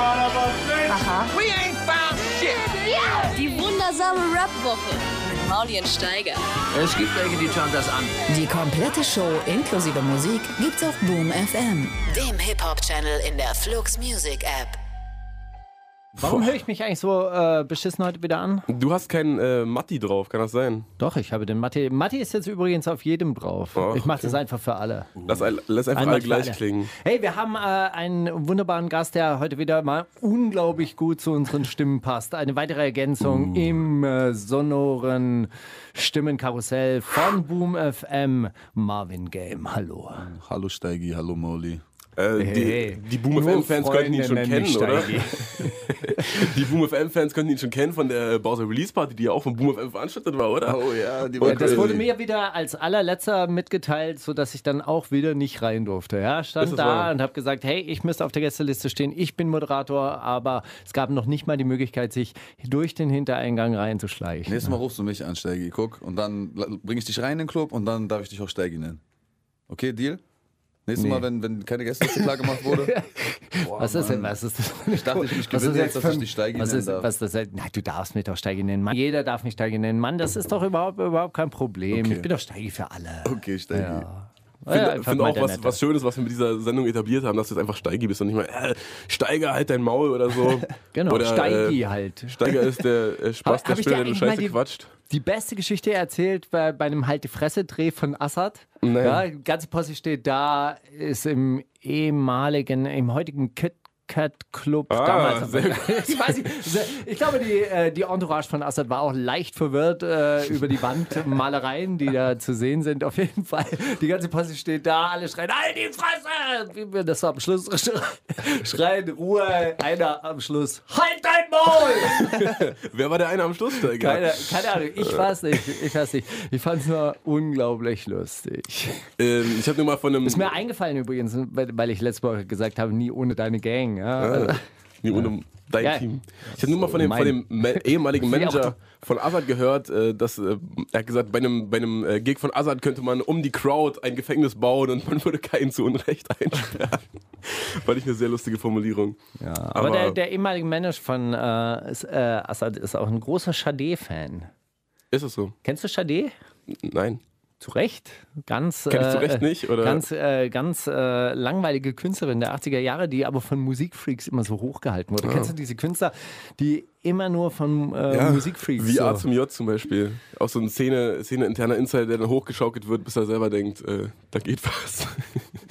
Aha. Die wundersame Rap-Woche mit Maulien Steiger. Es gibt welche, die schauen das an. Die komplette Show inklusive Musik gibt's auf Boom FM, dem Hip-Hop-Channel in der Flux Music App. Warum höre ich mich eigentlich so äh, beschissen heute wieder an? Du hast keinen äh, Matti drauf, kann das sein? Doch, ich habe den Matti. Matti ist jetzt übrigens auf jedem drauf. Oh, ich mache okay. das einfach für alle. Lass, lass einfach Einmal alle gleich alle. klingen. Hey, wir haben äh, einen wunderbaren Gast, der heute wieder mal unglaublich gut zu unseren Stimmen passt. Eine weitere Ergänzung im äh, sonoren Stimmenkarussell von Boom FM, Marvin Game. Hallo. Hallo Steigi, hallo Molly. Äh, Hey. die, die Boom FM-Fans könnten ihn schon kennen, oder? Die Boom FM-Fans könnten ihn schon kennen von der Bowser Release Party, die ja auch von Boom FM veranstaltet war, oder? Oh ja, die war Das crazy. wurde mir wieder als allerletzter mitgeteilt, sodass ich dann auch wieder nicht rein durfte. Ja, stand das da wahr? und habe gesagt, hey, ich müsste auf der Gästeliste stehen, ich bin Moderator, aber es gab noch nicht mal die Möglichkeit, sich durch den Hintereingang reinzuschleichen. Nächstes Mal rufst du mich an, Steigi, guck. Und dann bringe ich dich rein in den Club und dann darf ich dich auch Steigi nennen. Okay, Deal? Nächstes Nee. Mal, wenn, wenn keine Gästeliste klar gemacht wurde. Boah, Was ist denn, Mann. was ist das? Ich dachte, ich, ich gewinne jetzt, dass ich dich Steigi was nennen ist, darf. was das, nein, du darfst mich doch Steigi nennen. Mann. Jeder darf mich Steigi nennen. Mann, das ist doch überhaupt, überhaupt kein Problem. Okay. Ich bin doch Steigi für alle. Okay, Steigi. Ja. Ich finde Ja, einfach find mal auch was, was Schönes, was wir mit dieser Sendung etabliert haben, dass du jetzt einfach Steigi bist und nicht mal äh, Steiger, halt dein Maul oder so. Genau, oder, Steigi äh, halt. Steiger ist der äh, Spaß, der Spieler, der du Scheiße die- quatscht. Die beste Geschichte erzählt bei, bei einem Halt die Fresse-Dreh von Assad. Nein. Ja, die ganze Posse steht da, ist im ehemaligen, im heutigen Kit Kat Club Ah, damals. ich, weiß nicht, ich glaube, die, äh, die Entourage von Assad war auch leicht verwirrt äh, über die Wandmalereien, die da zu sehen sind. Auf jeden Fall. Die ganze Posse steht da, alle schreien, halt die Fresse! Das am Schluss schreien, Ruhe, einer am Schluss, halt dein Maul! Wer war der eine am Schluss? Keine, keine Ahnung, ich weiß nicht. Ich weiß nicht. Ich fand es nur unglaublich lustig. Ähm, ich habe nur mal von einem... Ist mir eingefallen übrigens, weil ich letzte Woche gesagt habe, nie ohne deine Gang. Ja. Nee, ohne dein Ja. Team. Ich habe nur mal von dem, von dem Ma ehemaligen Manager von Azad gehört, äh, dass äh, er hat gesagt, bei einem, bei einem äh, Gig von Azad könnte man um die Crowd ein Gefängnis bauen und man würde keinen zu Unrecht einsperren. Fand ich eine sehr lustige Formulierung. Ja, aber, aber- der, der ehemalige Manager von äh, ist, äh, Assad ist auch ein großer Sade-Fan. Ist es so? Kennst du Sade? Nein. Zu Recht. Ganz, Kenn ich äh, zu Recht nicht, oder? ganz, äh, ganz äh, langweilige Künstlerin der 80er Jahre, die aber von Musikfreaks immer so hochgehalten wurde. Kennst du diese Künstler, die immer nur von äh, Musikfreaks Wie so. A zum J zum Beispiel. Auch so ein Szene, Szene interner Insider, der dann hochgeschaukelt wird, bis er selber denkt, äh, da geht was.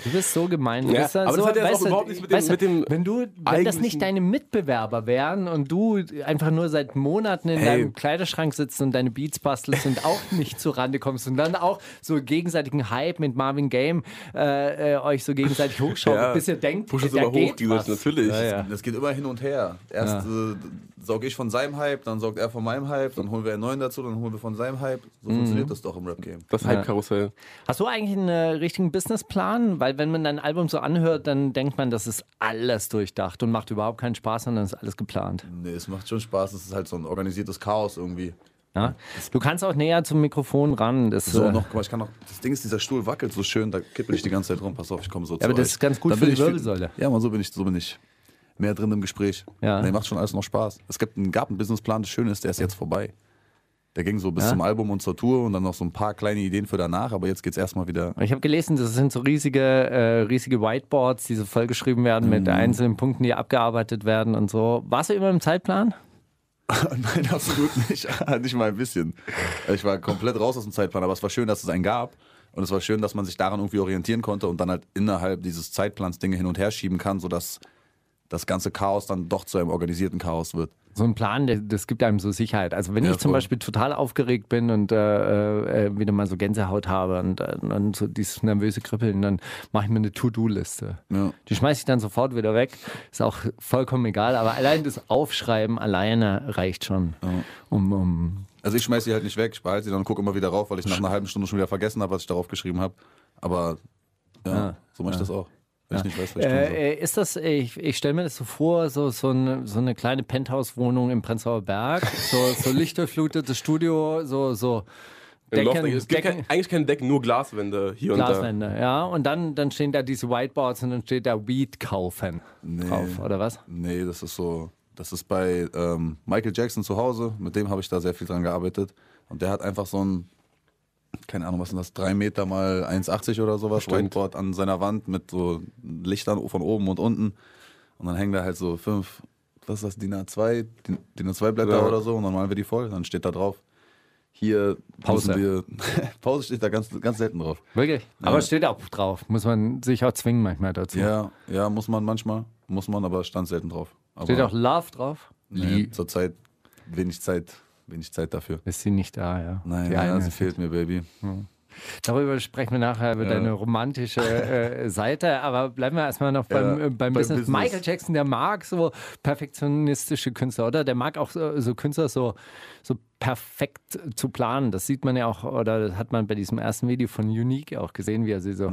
Du bist so gemein. Du Ja, bist aber so, das hat ja auch du, überhaupt nichts mit dem- weißt du, mit dem wenn du, wenn das nicht deine Mitbewerber wären und du einfach nur seit Monaten in Hey. deinem Kleiderschrank sitzt und deine Beats bastelst und auch nicht zu Rande kommst und dann auch so gegenseitigen Hype mit Marvin Game äh, äh, euch so gegenseitig hochschaut, Ja. bis ihr denkt, Push es da immer hoch, geht was. natürlich. Ja, ja. Das geht immer hin und her. Erst äh, saug ich von seinem Hype, dann saugt er von meinem Hype, dann holen wir einen neuen dazu, dann holen wir von seinem Hype. So funktioniert das doch im Rap-Game. Das Hype-Karussell. Hast du eigentlich einen äh, richtigen Businessplan? Weil wenn man dein Album so anhört, dann denkt man, das ist alles durchdacht und macht überhaupt keinen Spaß, sondern ist alles geplant. Nee, es macht schon Spaß. Es ist halt so ein organisiertes Chaos irgendwie. Ja? Du kannst auch näher zum Mikrofon ran. Das, So, äh, noch, guck mal, ich kann noch. Das Ding ist, dieser Stuhl wackelt so schön, da kippel ich die ganze Zeit rum. Pass auf, ich komme so zu aber das euch. ist ganz gut Dann für die Wirbelsäule. Ja, man, so bin ich, so bin ich mehr drin im Gespräch. Ja. Nee, macht schon alles noch Spaß. Es gibt einen, gab einen Businessplan, das Schöne ist, der ist jetzt vorbei. Der ging so bis Ja. zum Album und zur Tour und dann noch so ein paar kleine Ideen für danach, aber jetzt geht's erstmal wieder. Ich habe gelesen, das sind so riesige, äh, riesige Whiteboards, die so vollgeschrieben werden mit Mhm. einzelnen Punkten, die abgearbeitet werden und so. Warst du immer im Zeitplan? Nein, absolut nicht. nicht mal ein bisschen. Ich war komplett raus aus dem Zeitplan, aber es war schön, dass es einen gab. Und es war schön, dass man sich daran irgendwie orientieren konnte und dann halt innerhalb dieses Zeitplans Dinge hin und her schieben kann, sodass das ganze Chaos dann doch zu einem organisierten Chaos wird. So ein Plan, das gibt einem so Sicherheit. Also wenn Ja, ich zum voll. Beispiel total aufgeregt bin und äh, äh, wieder mal so Gänsehaut habe und, äh, und so dieses nervöse Kribbeln, dann mache ich mir eine To-Do-Liste. Ja. Die schmeiße ich dann sofort wieder weg. Ist auch vollkommen egal. Aber allein das Aufschreiben alleine reicht schon, um, um Also ich schmeiß sie halt nicht weg, ich behalte sie dann und gucke immer wieder rauf, weil ich nach einer halben Stunde schon wieder vergessen habe, was ich darauf geschrieben habe. Aber ja, so mache ich das auch. Ich nicht weiß, was ich tun soll. Äh, äh, ist das, ich, ich stelle mir das so vor, so, so, eine, so eine kleine Penthouse-Wohnung im Prenzlauer Berg, so, so lichtdurchflutetes Studio, so, so Decken, es gibt Decken, kein, eigentlich keine Decken, nur Glaswände hier und da. Glaswände, ja. Und dann, dann stehen da diese Whiteboards und dann steht da Weed kaufen drauf, oder was? Nee, das ist so. Das ist bei ähm, Michael Jackson zu Hause. Mit dem habe ich da sehr viel dran gearbeitet. Und der hat einfach so ein, keine Ahnung, was sind das, 3 Meter mal 1,80 oder sowas. Whiteboard an seiner Wand mit so Lichtern von oben und unten. Und dann hängen da halt so fünf, was ist das, DIN A2, DIN DIN A2 Blätter Ja. oder so. Und dann malen wir die voll. Dann steht da drauf. Hier Pause. wir. Pause steht da ganz, ganz selten drauf. Wirklich? Aber steht auch drauf. Muss man sich auch zwingen manchmal dazu. Ja, ja, muss man manchmal. Muss man, aber stand selten drauf. Aber Steht auch Love drauf? Nee, zurzeit wenig Zeit, wenig Zeit dafür. Ist sie nicht da, ja. Nein, ja, eine. sie fehlt mir, Baby. Darüber sprechen wir nachher über deine romantische äh, Seite, aber bleiben wir erstmal noch beim, Ja, äh, beim beim Business. Business. Michael Jackson, der mag so perfektionistische Künstler, oder? Der mag auch so, so Künstler so, so perfekt zu planen. Das sieht man ja auch, oder das hat man bei diesem ersten Video von Unique auch gesehen, wie er sie so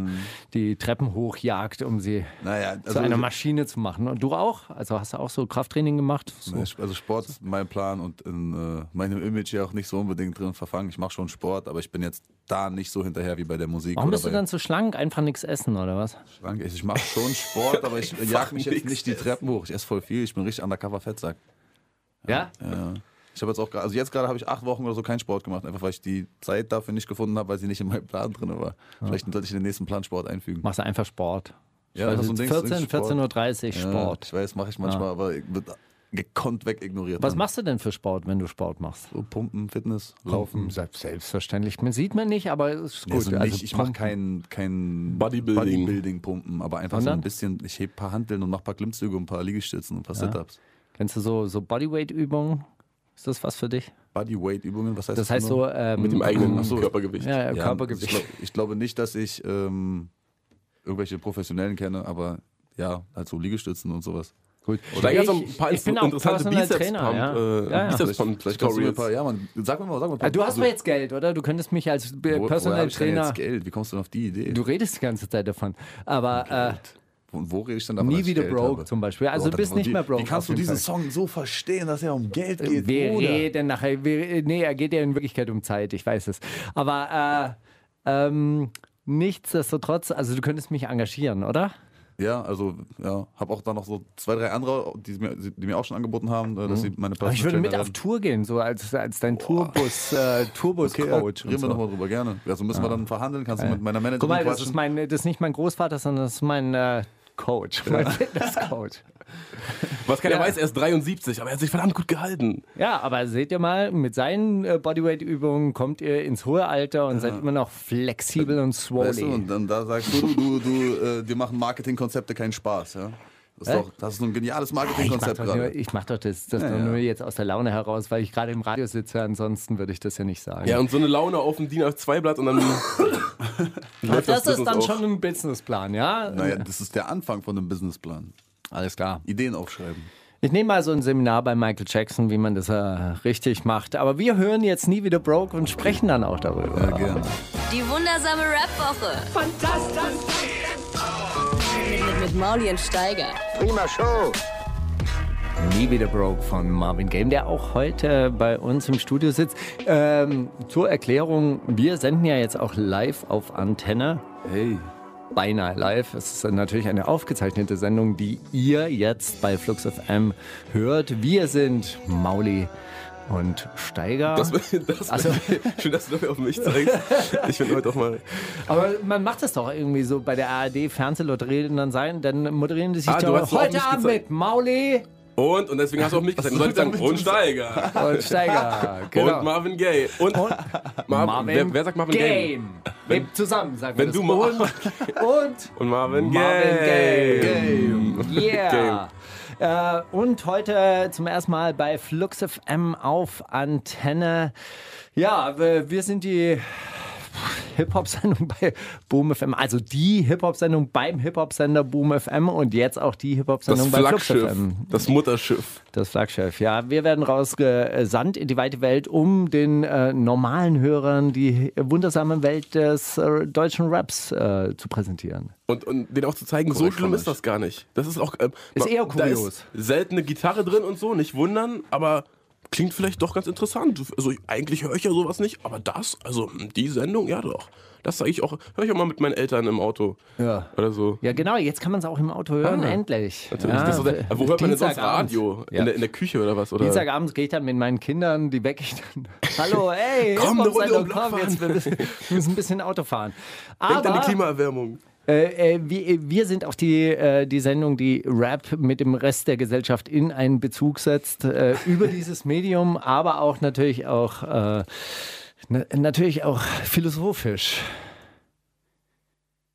die Treppen hochjagt, um sie Naja, zu einer Maschine zu machen. Und du auch? Also hast du auch so Krafttraining gemacht? So. Also Sport ist mein Plan und in äh, meinem Image ja auch nicht so unbedingt drin verfangen. Ich mache schon Sport, aber ich bin jetzt da nicht so hinterher wie bei der Musik. Warum bist du dann so schlank? Einfach nichts essen, oder was? Schlank. Ich mache schon Sport, aber ich jag mich jetzt nicht die Treppen hoch. Ich esse voll viel. Ich bin richtig undercover Fettsack. Ja? Ja. Ich habe jetzt auch, also jetzt gerade habe ich acht Wochen oder so keinen Sport gemacht, einfach weil ich die Zeit dafür nicht gefunden habe, weil sie nicht in meinem Plan drin war. Vielleicht sollte ich in den nächsten Plan Sport einfügen. Machst du einfach Sport? Ja, also das ist so ein Ding, 14, Ding, Sport. 14.30 Uhr Sport. Ja, ich weiß, mache ich manchmal, aber wird gekonnt wegignoriert. Was dann. machst du denn für Sport, wenn du Sport machst? So Pumpen, Fitness, Laufen. Selbst- Selbstverständlich. Man sieht man nicht, aber es ist Nee, gut. so Also nicht, ich mache Pumpen. kein, kein Bodybuilding. Bodybuilding-Pumpen, aber einfach so ein bisschen, ich hebe ein paar Hanteln und mache ein paar Klimmzüge und ein paar Liegestützen und ein paar Sit-Ups. Kennst du so, so Bodyweight-Übungen? Ist das was für dich? Bodyweight-Übungen, was heißt Das heißt genau? so. Ähm, Mit dem eigenen so. Körpergewicht. Ja, ja, Ja, Körpergewicht. Ich, glaub, ich glaube nicht, dass ich ähm, irgendwelche Professionellen kenne, aber ja, halt so Liegestützen und sowas. Gut. Steiger hat so Ich- ein paar ich bin auch interessante Personal Bizeps Trainer, Pump, ja. äh, Ja, ja. Bizeps Vielleicht, Pump vielleicht kannst du mir ein Tutorials. paar, ja, man, sag mir mal, sag mir paar. Ah, Du hast also, aber jetzt Geld, oder? Du könntest mich als wo- Personal ich denn Trainer. jetzt Geld? Wie kommst du denn auf die Idee? Du redest die ganze Zeit davon. Aber Und wo rede ich denn davon? nie wieder broke habe? zum Beispiel. Also Bro, du bist nicht mehr broke. Wie kannst du diesen Fall. Song so verstehen, dass er um Geld geht? Wir Bruder? reden nachher. Wir, nee, er geht ja in Wirklichkeit um Zeit, ich weiß es. Aber äh, ähm, nichtsdestotrotz, also du könntest mich engagieren, oder? Ja, also ja, habe auch da noch so zwei, drei andere, die mir, die mir auch schon angeboten haben, äh, dass sie meine Mhm. Aber ich würde Personal mit auf. Tour gehen, so als, als dein Tourbus, äh, Tourbus-Coach. Okay, ja, und reden wir so. nochmal drüber, gerne. Also müssen wir dann verhandeln, kannst du mit meiner Managerin Guck mal, das ist, mein, das ist nicht mein Großvater, sondern das ist mein äh, Coach, mein Fitnesscoach. Was keiner Ja. weiß, er ist 73, aber er hat sich verdammt gut gehalten. Ja, aber seht ihr mal, mit seinen äh, Bodyweight-Übungen kommt ihr ins hohe Alter und seid immer noch flexibel und swollen. Weißt du, und dann da sagst du, du, du, äh, dir machen Marketingkonzepte keinen Spaß, ja? Das ist, Hä? doch, das ist so ein geniales Marketingkonzept gerade. ich mach doch das, das Ja, ja. nur jetzt aus der Laune heraus, weil ich gerade im Radio sitze. Ansonsten würde ich das ja nicht sagen. Ja, und so eine Laune auf dem DIN A2-Blatt und dann läuft das ist dann auf. schon ein Businessplan, ja? Naja, das ist der Anfang von einem Businessplan. Alles klar. Ideen aufschreiben. Ich nehme mal so ein Seminar bei Michael Jackson, wie man das äh, richtig macht. Aber wir hören jetzt nie wieder Broke und sprechen dann auch darüber. Ja, gerne. Die wundersame Rap-Woche. Fantastisch. Mit, mit Mauli und Steiger. Nie wieder Broke von Marvin Game, der auch heute bei uns im Studio sitzt. Ähm, zur Erklärung, wir senden ja jetzt auch live auf Antenne. Hey, Beinahe live. Es ist natürlich eine aufgezeichnete Sendung, die ihr jetzt bei Flux FM hört. Wir sind Mauli und Steiger. Das, das, Also- schön, dass du dafür auf mich zeigst. Ich bin heute auch mal. Aber man macht das doch irgendwie so bei der ARD Fernsehlotterie und dann sein, dann moderieren die sich Ah, du doch heute Abend mit Mauli Und, und deswegen hast du auf mich gesagt. Dann soll ich sagen, und Steiger. und Steiger. Genau. Und Marvin Gaye. Und, Marvin, wer, wer sagt Marvin Gaye? Game. Wenn, zusammen sagen wir wenn das. du mal- und, und Und Marvin Marvin Gaye. Game. Yeah. Game. Äh, und heute zum ersten Mal bei Flux FM auf Antenne. Ja, wir wir sind die Hip-Hop-Sendung bei Boom FM, also die Hip-Hop-Sendung beim Hip-Hop-Sender Boom FM und jetzt auch die Hip-Hop-Sendung bei Flux Flaggschiff. FM. Das Mutterschiff. Das Flaggschiff, ja. Wir werden rausgesandt in die weite Welt, um den äh, normalen Hörern die wundersame Welt des äh, deutschen Raps äh, zu präsentieren. Und, und denen auch zu zeigen, so Korrekt schlimm von ist das gar nicht. Das ist auch. ähm, Ist eher Da kurios. ist selten eine Gitarre drin und so, nicht wundern, aber klingt vielleicht doch ganz interessant. Also ich- eigentlich höre ich ja sowas nicht, aber das, also die Sendung, ja doch. Das sage ich auch, höre ich auch mal mit meinen Eltern im Auto. Ja. Oder so. Ja, genau, jetzt kann man es auch im Auto hören, Ah, endlich. Natürlich. Ja, so der, wo hört man denn sonst. Radio? Ja. In, der, in der Küche oder was? Oder? Dienstagabends gehe ich dann mit meinen Kindern, die wecke ich dann. Hallo, ey, Komm, komm, Block jetzt wir müssen, wir müssen ein bisschen Auto fahren. Denkt an die Aber Klimaerwärmung. Äh, äh, wir, wir sind auch die, äh, die Sendung, die Rap mit dem Rest der Gesellschaft in einen Bezug setzt, äh, über dieses Medium, aber auch natürlich auch, äh, na, natürlich auch philosophisch.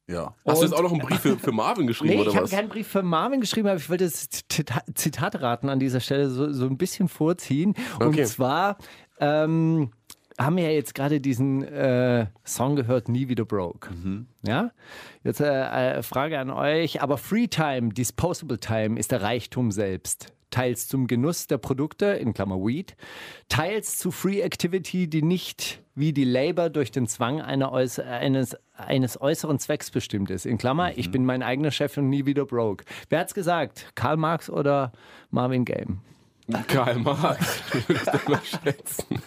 Ja. Hast du Und- jetzt auch noch einen Brief für, für Marvin geschrieben Nee, oder ich habe was? keinen Brief für Marvin geschrieben, aber ich wollte das Zita- Zitatraten an dieser Stelle so, so ein bisschen vorziehen. Okay. Und zwar ähm, haben ja jetzt gerade diesen äh, Song gehört, Nie wieder broke. Ja? Jetzt äh, äh, Frage an euch, aber Free Time, Disposable Time ist der Reichtum selbst. Teils zum Genuss der Produkte, in Klammer Weed, teils zu Free Activity, die nicht wie die Labor durch den Zwang äuß eines, eines äußeren Zwecks bestimmt ist. In Klammer, ich bin mein eigener Chef und nie wieder broke. Wer hat's gesagt? Karl Marx oder Marvin Game? Karl Marx. Ich würde das mal schätzen.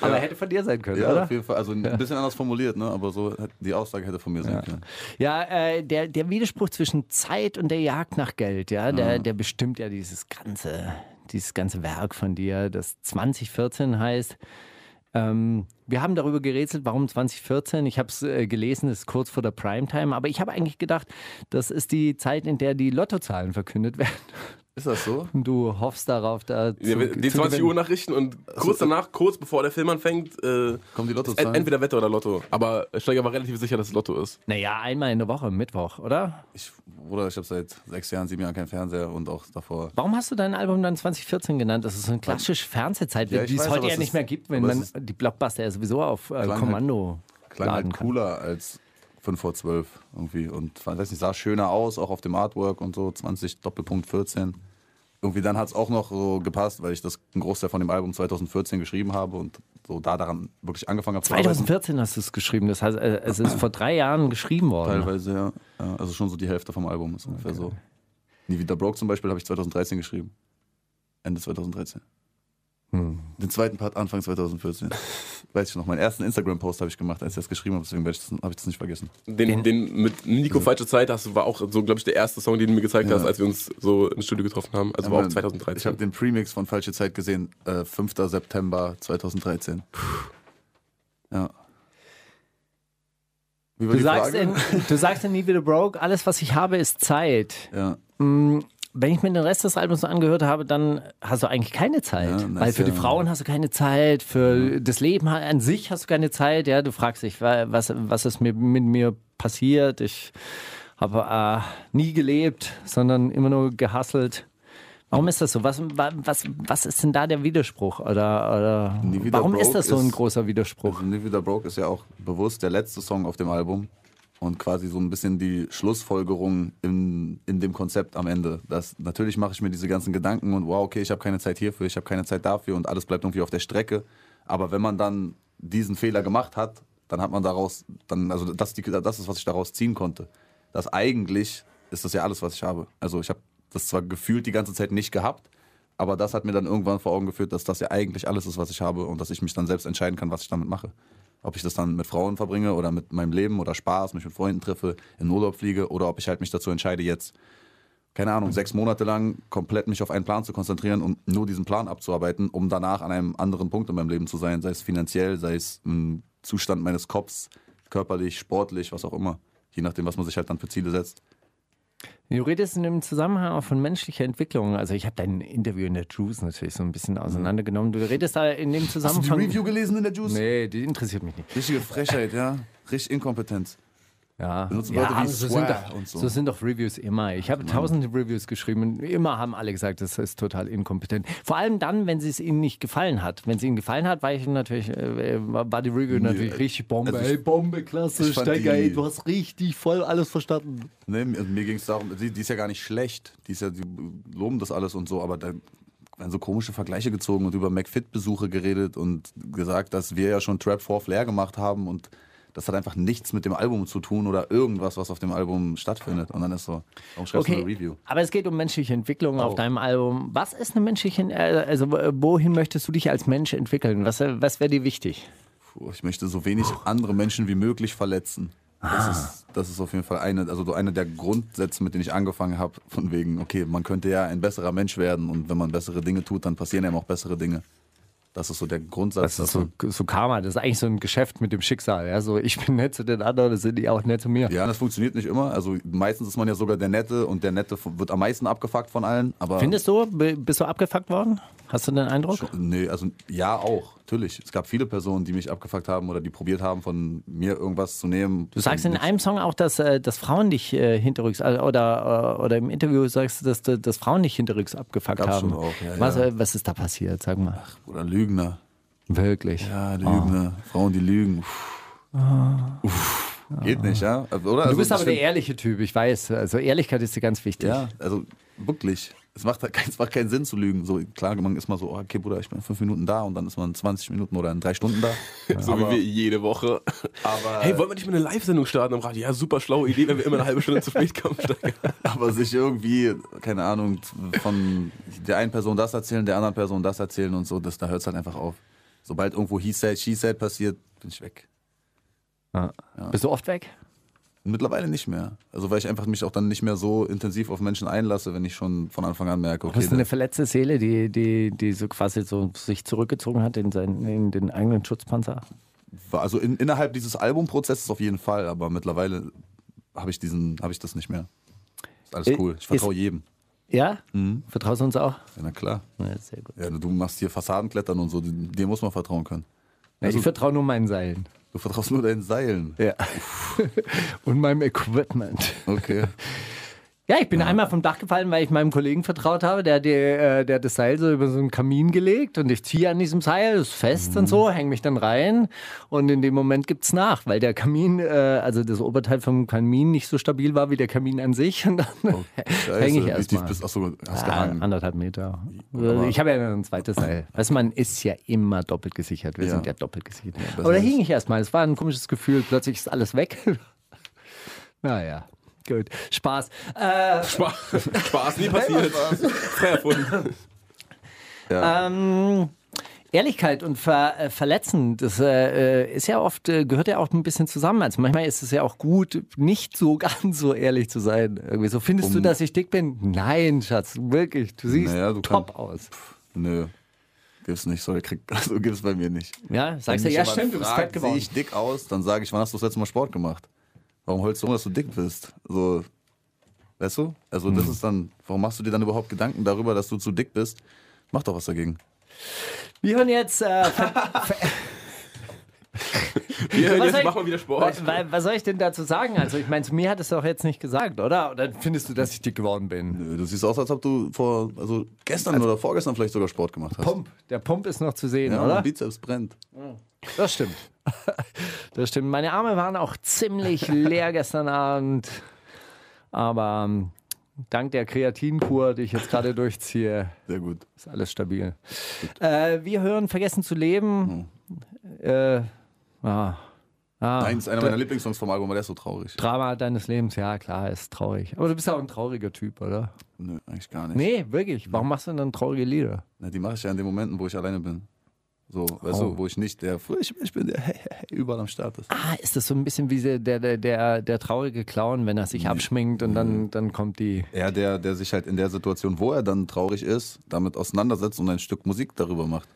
Aber hätte von dir sein können, Ja, oder? auf jeden Fall. Also ein bisschen anders formuliert, ne? aber so die Aussage hätte von mir sein können. Ja, äh, der, der Widerspruch zwischen Zeit und der Jagd nach Geld, ja, der, der bestimmt ja dieses ganze, dieses ganze Werk von dir, das 2014 heißt. Ähm, wir haben darüber gerätselt, warum 2014. Ich habe es äh, gelesen, es ist kurz vor der Primetime, aber ich habe eigentlich gedacht, das ist die Zeit, in der die Lottozahlen verkündet werden. Ist das so? Du hoffst darauf, da zu, Ja, die zu 20 gewinnen. Uhr Nachrichten und kurz danach, kurz bevor der Film anfängt, äh, Kommen die ist Lottozahlen? en- entweder Wette oder Lotto. Aber Steiger war relativ sicher, dass es Lotto ist. Naja, einmal in der Woche, Mittwoch, oder? Ich, Bruder, ich habe seit sechs Jahren, sieben Jahren keinen Fernseher und auch davor. Warum hast du dein Album dann 2014 genannt? Das ist so eine klassische Fernsehzeit, Ja, ich die es heute aber ja nicht ist- mehr gibt, wenn aber man ist- die Blockbuster ja sowieso auf äh, Klang halt- Kommando Klang laden halt kann. cooler als 5 vor 12 irgendwie. Und weiß nicht, sah schöner aus, auch auf dem Artwork und so, 20 Doppelpunkt 14. Irgendwie dann hat es auch noch so gepasst, weil ich das einen Großteil von dem Album 2014 geschrieben habe und so da daran wirklich angefangen habe zu arbeiten. 2014 hast du es geschrieben, das heißt, äh, es ist vor drei Jahren geschrieben worden. Teilweise, ja. ja. Also schon so die Hälfte vom Album ist ungefähr so. Nie wieder Broke zum Beispiel habe ich 2013 geschrieben. Ende 2013. Hm. Den zweiten Part Anfang 2014. Weiß ich noch, meinen ersten Instagram-Post habe ich gemacht, als ich das geschrieben habe, deswegen habe ich das nicht vergessen. Den, den mit Nico Falsche Zeit hast war auch so, glaube ich, der erste Song, den du mir gezeigt Ja. hast, als wir uns so im Studio getroffen haben. Also war auch Ich habe 2013. den Premix von Falsche Zeit gesehen, äh, 5. September 2013. Ja. Wie war Du die sagst, Frage? in, du sagst in Nie wieder broke, alles was ich habe ist Zeit. ja. Wenn ich mir den Rest des Albums so angehört habe, dann hast du eigentlich keine Zeit. Ja, Weil für die ja- Frauen hast du keine Zeit, für das Leben an sich hast du keine Zeit. Ja, du fragst dich, wa- was, was ist mir, mit mir passiert. Ich habe äh, nie gelebt, sondern immer nur gehasselt. Warum ist das so? Was, wa- was, was ist denn da der Widerspruch? Oder, oder warum ist das so ein großer Widerspruch? Also Nie wieder Broke ist ja auch bewusst der letzte Song auf dem Album und quasi so ein bisschen die Schlussfolgerung in, in dem Konzept am Ende. Das, natürlich mache ich mir diese ganzen Gedanken und wow, okay, ich habe keine Zeit hierfür, ich habe keine Zeit dafür und alles bleibt irgendwie auf der Strecke. Aber wenn man dann diesen Fehler gemacht hat, dann hat man daraus, dann, also das, die, das ist, was ich daraus ziehen konnte. Dass eigentlich ist das ja alles, was ich habe. Also ich habe das zwar gefühlt die ganze Zeit nicht gehabt, aber das hat mir dann irgendwann vor Augen geführt, dass das ja eigentlich alles ist, was ich habe und dass ich mich dann selbst entscheiden kann, was ich damit mache. Ob ich das dann mit Frauen verbringe oder mit meinem Leben oder Spaß, mich mit Freunden treffe, in Urlaub fliege oder ob ich halt mich dazu entscheide, jetzt, keine Ahnung, sechs Monate lang komplett mich auf einen Plan zu konzentrieren und nur diesen Plan abzuarbeiten, um danach an einem anderen Punkt in meinem Leben zu sein, sei es finanziell, sei es im Zustand meines Kopfs, körperlich, sportlich, was auch immer. Je nachdem, was man sich halt dann für Ziele setzt. Du redest in dem Zusammenhang auch von menschlicher Entwicklung. Also ich habe dein Interview in der Juice natürlich so ein bisschen auseinandergenommen. Du redest da in dem Hast du die Zusammenhang... Review gelesen in der Juice? Nee, die interessiert mich nicht. Richtige Frechheit, ja. Richtig Inkompetenz. Ja, Benutzen ja Wörter wie aber so, sind doch, und so. so sind doch Reviews immer. Ich habe tausende Reviews geschrieben und immer haben alle gesagt, das ist total inkompetent. Vor allem dann, wenn es ihnen nicht gefallen hat. Wenn es ihnen gefallen hat, war ich natürlich, äh, war die Review natürlich richtig Bombe. also ich- ey, Bombe, klasse, Steiger, die- ey, du hast richtig voll alles verstanden. Nee, mir, mir ging es darum, die, die ist ja gar nicht schlecht. Die, ist ja, die loben das alles und so, aber da werden so komische Vergleiche gezogen und über McFit-Besuche geredet und gesagt, dass wir ja schon Trap 4 Flair gemacht haben und das hat einfach nichts mit dem Album zu tun oder irgendwas, was auf dem Album stattfindet. Und dann ist so, warum schreibst du eine Review? aber es geht um menschliche Entwicklung auf Auch. deinem Album. Was ist eine menschliche, äh, also wohin möchtest du dich als Mensch entwickeln? Was, äh, was wäre dir wichtig? Puh, ich möchte so wenig andere Menschen wie möglich verletzen. Das ist, das ist auf jeden Fall eine, also so eine der Grundsätze, mit denen ich angefangen habe, von wegen, okay, man könnte ja ein besserer Mensch werden und wenn man bessere Dinge tut, dann passieren einem auch bessere Dinge. Das ist so der Grundsatz. Das ist so, so Karma, das ist eigentlich so ein Geschäft mit dem Schicksal. Ja? So, ich bin nett zu den anderen, das sind die auch nett zu mir. Ja, das funktioniert nicht immer. Also meistens ist man ja sogar der Nette und der Nette wird am meisten abgefuckt von allen. Aber Findest du, bist du abgefuckt worden? Hast du den Eindruck? Nee, also ja auch, natürlich. Es gab viele Personen, die mich abgefuckt haben oder die probiert haben, von mir irgendwas zu nehmen. Du sagst in einem Song auch, dass, äh, dass Frauen dich äh, hinterrücks äh, oder, äh, oder im Interview sagst du, dass, dass Frauen dich hinterrücks abgefuckt Gab's haben. schon auch, ja, was, ja. was ist da passiert? Sag mal. Oder Lügner. Wirklich. Ja, Lügner. Frauen, die lügen. Uff. Uff. Geht nicht, ja? Oder? du Also, bist aber der ehrliche Typ, ich weiß. Also Ehrlichkeit ist dir ganz wichtig. Ja, also wirklich. Es macht, halt es macht keinen Sinn zu lügen. So, klar, man ist mal so, oh, okay, Bruder, ich bin in fünf Minuten da und dann ist man 20 Minuten oder in drei Stunden da. So wie wir jede Woche. Aber, Hey, wollen wir nicht mal eine Live-Sendung starten am Radio? Ja, super schlaue Idee, wenn wir immer eine halbe Stunde zu spät kommen. Aber sich irgendwie, keine Ahnung, von der einen Person das erzählen, der anderen Person das erzählen und so, das, da hört es halt einfach auf. Sobald irgendwo he said, she said passiert, bin ich weg. Ja. Bist du oft weg? Mittlerweile nicht mehr. Also weil ich einfach mich auch dann nicht mehr so intensiv auf Menschen einlasse, wenn ich schon von Anfang an merke, okay, Bist du eine verletzte Seele, die, die, die so quasi so sich zurückgezogen hat in, seinen, in den eigenen Schutzpanzer? also in, innerhalb dieses Albumprozesses auf jeden Fall, aber mittlerweile habe ich diesen, habe ich das nicht mehr. Ist alles Äh, cool. Ich vertraue ist- jedem. Ja? Mhm. Vertraust du uns auch? Ja, na klar. Ja, sehr gut. Ja, du machst hier Fassadenklettern und so, dir muss man vertrauen können. Also, ich vertraue nur meinen Seilen. Du vertraust nur deinen Seilen. Ja. Und meinem Equipment. Okay. Ja, ich bin einmal vom Dach gefallen, weil ich meinem Kollegen vertraut habe. Der hat, die, äh, der hat das Seil so über so einen Kamin gelegt und ich ziehe an diesem Seil, ist fest und so, hänge mich dann rein und in dem Moment gibt's nach, weil der Kamin, äh, also das Oberteil vom Kamin nicht so stabil war wie der Kamin an sich und dann hänge ich erst mal. bist Achso, hast Ja, gehangen. anderthalb Meter. Aber- ich habe ja ein zweites Seil. Weißt du, man ist ja immer doppelt gesichert. Wir Ja. sind ja doppelt gesichert. besser Aber da hing ich erstmal. Es war ein komisches Gefühl. Plötzlich ist alles weg. naja, gut. Spaß. Äh, Spaß, Spaß nie passiert. Frei erfunden. ähm, Ehrlichkeit und Ver, äh, Verletzen, das äh, äh, ist ja oft, äh, gehört ja auch ein bisschen zusammen. Also manchmal ist es ja auch gut, nicht so ganz so ehrlich zu sein. Irgendwie so, findest du, Um- dass ich dick bin? Nein, Schatz, wirklich. Du siehst Naja, du top kannst- aus. Nö. Gibt's nicht, sorry, krieg, also gibt's bei mir nicht. Ja, sagst du, ja stimmt, du bist fett geworden. Sehe ich dick aus, dann sage ich, wann hast du das letzte Mal Sport gemacht? Warum heulst du rum, dass du dick bist? So, weißt du? Also das Hm. ist dann, warum machst du dir dann überhaupt Gedanken darüber, dass du zu dick bist? Mach doch was dagegen. Wir hören jetzt. Äh, Wir hören was, jetzt, soll machen wir wieder ich, Sport. was, was soll ich denn dazu sagen? Also, ich meine, zu mir hat es doch jetzt nicht gesagt, oder? Oder findest du, dass ich dick geworden bin? Nö, Du siehst aus, als ob du vor, also gestern oder vorgestern vielleicht sogar Sport gemacht hast. Pump. Der Pump ist noch zu sehen, Ja, oder? mein Bizeps brennt. Das stimmt. Das stimmt. Meine Arme waren auch ziemlich leer gestern Abend. Aber ähm, dank der Kreatinkur, die ich jetzt gerade durchziehe, Sehr gut. ist alles stabil. Äh, wir hören Vergessen zu leben. Äh, ah, ah, Nein, ist einer meiner Lieblingssongs vom Album, aber der ist so traurig. Drama deines Lebens, ja klar, ist traurig. Aber du bist ja auch ein trauriger Typ, oder? Nö, eigentlich gar nicht. Nee, wirklich. Warum machst du denn dann traurige Lieder? Na, die mache ich ja in den Momenten, wo ich alleine bin. So, weißt Oh. du, wo ich nicht der frisch ich bin, der hey, hey, überall am Start ist. Ah, ist das so ein bisschen wie der, der, der, der traurige Clown, wenn er sich abschminkt und dann, dann kommt die. Er, der, der sich halt in der Situation, wo er dann traurig ist, damit auseinandersetzt und ein Stück Musik darüber macht.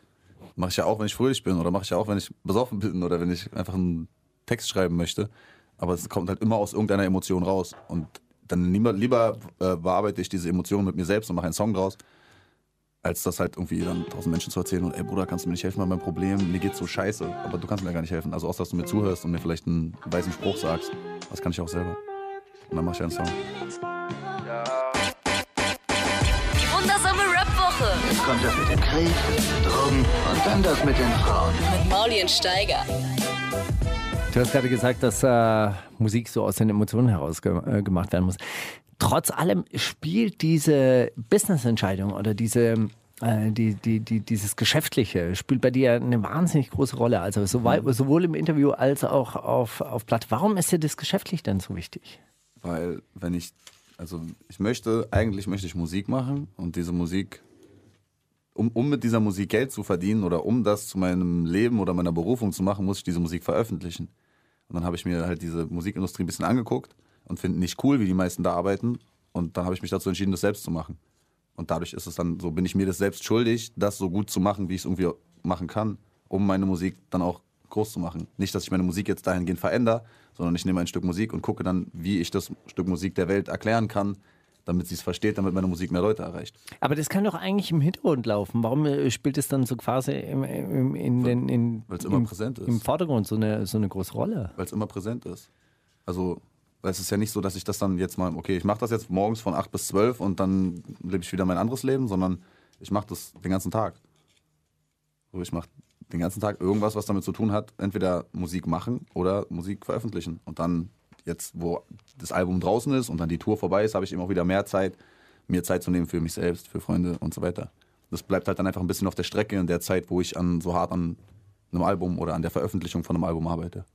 Mache ich ja auch, wenn ich fröhlich bin oder mache ich ja auch, wenn ich besoffen bin oder wenn ich einfach einen Text schreiben möchte. Aber es kommt halt immer aus irgendeiner Emotion raus. Und dann lieber, lieber äh, bearbeite ich diese Emotion mit mir selbst und mache einen Song draus, als das halt irgendwie dann tausend Menschen zu erzählen und ey Bruder, kannst du mir nicht helfen bei meinem Problem? Mir geht's so scheiße, aber du kannst mir gar nicht helfen. Also außer, dass du mir zuhörst und mir vielleicht einen weißen Spruch sagst. Das kann ich auch selber. Und dann mach ich einen Song. Die wundersame Rap-Woche Jetzt kommt das mit dem Krieg, Drogen und dann das mit den Frauen. mit Mauli und Steiger. Du hast gerade gesagt, dass äh, Musik so aus den Emotionen heraus ge äh, gemacht werden muss. Trotz allem spielt diese Business-Entscheidung oder diese äh, die, die, die, dieses Geschäftliche spielt bei dir eine wahnsinnig große Rolle. Also sowohl, sowohl im Interview als auch auf, auf Platt. Warum ist dir das geschäftlich denn so wichtig? Weil, wenn ich, also ich möchte, eigentlich möchte ich Musik machen und diese Musik, um, um mit dieser Musik Geld zu verdienen oder um das zu meinem Leben oder meiner Berufung zu machen, muss ich diese Musik veröffentlichen. Und dann habe ich mir halt diese Musikindustrie ein bisschen angeguckt und finde nicht cool, wie die meisten da arbeiten. Und dann habe ich mich dazu entschieden, das selbst zu machen. Und dadurch ist es dann so, bin ich mir das selbst schuldig, das so gut zu machen, wie ich es irgendwie machen kann, um meine Musik dann auch groß zu machen. Nicht, dass ich meine Musik jetzt dahingehend verändere, sondern ich nehme ein Stück Musik und gucke dann, wie ich das Stück Musik der Welt erklären kann, damit sie es versteht, damit meine Musik mehr Leute erreicht. Aber das kann doch eigentlich im Hintergrund laufen. Warum äh, spielt es dann so quasi im, im, in den, in, Weil's immer im, präsent ist. im Vordergrund so eine, so eine große Rolle? weil es immer präsent ist. Also, weil es ist ja nicht so, dass ich das dann jetzt mal, okay, ich mache das jetzt morgens von 8 bis 12 und dann lebe ich wieder mein anderes Leben, sondern ich mache das den ganzen Tag. So, ich mache den ganzen Tag irgendwas, was damit zu tun hat, entweder Musik machen oder Musik veröffentlichen. Und dann jetzt, wo das Album draußen ist und dann die Tour vorbei ist, habe ich eben auch wieder mehr Zeit, mir Zeit zu nehmen für mich selbst, für Freunde und so weiter. Das bleibt halt dann einfach ein bisschen auf der Strecke in der Zeit, wo ich an so hart an einem Album oder an der Veröffentlichung von einem Album arbeite.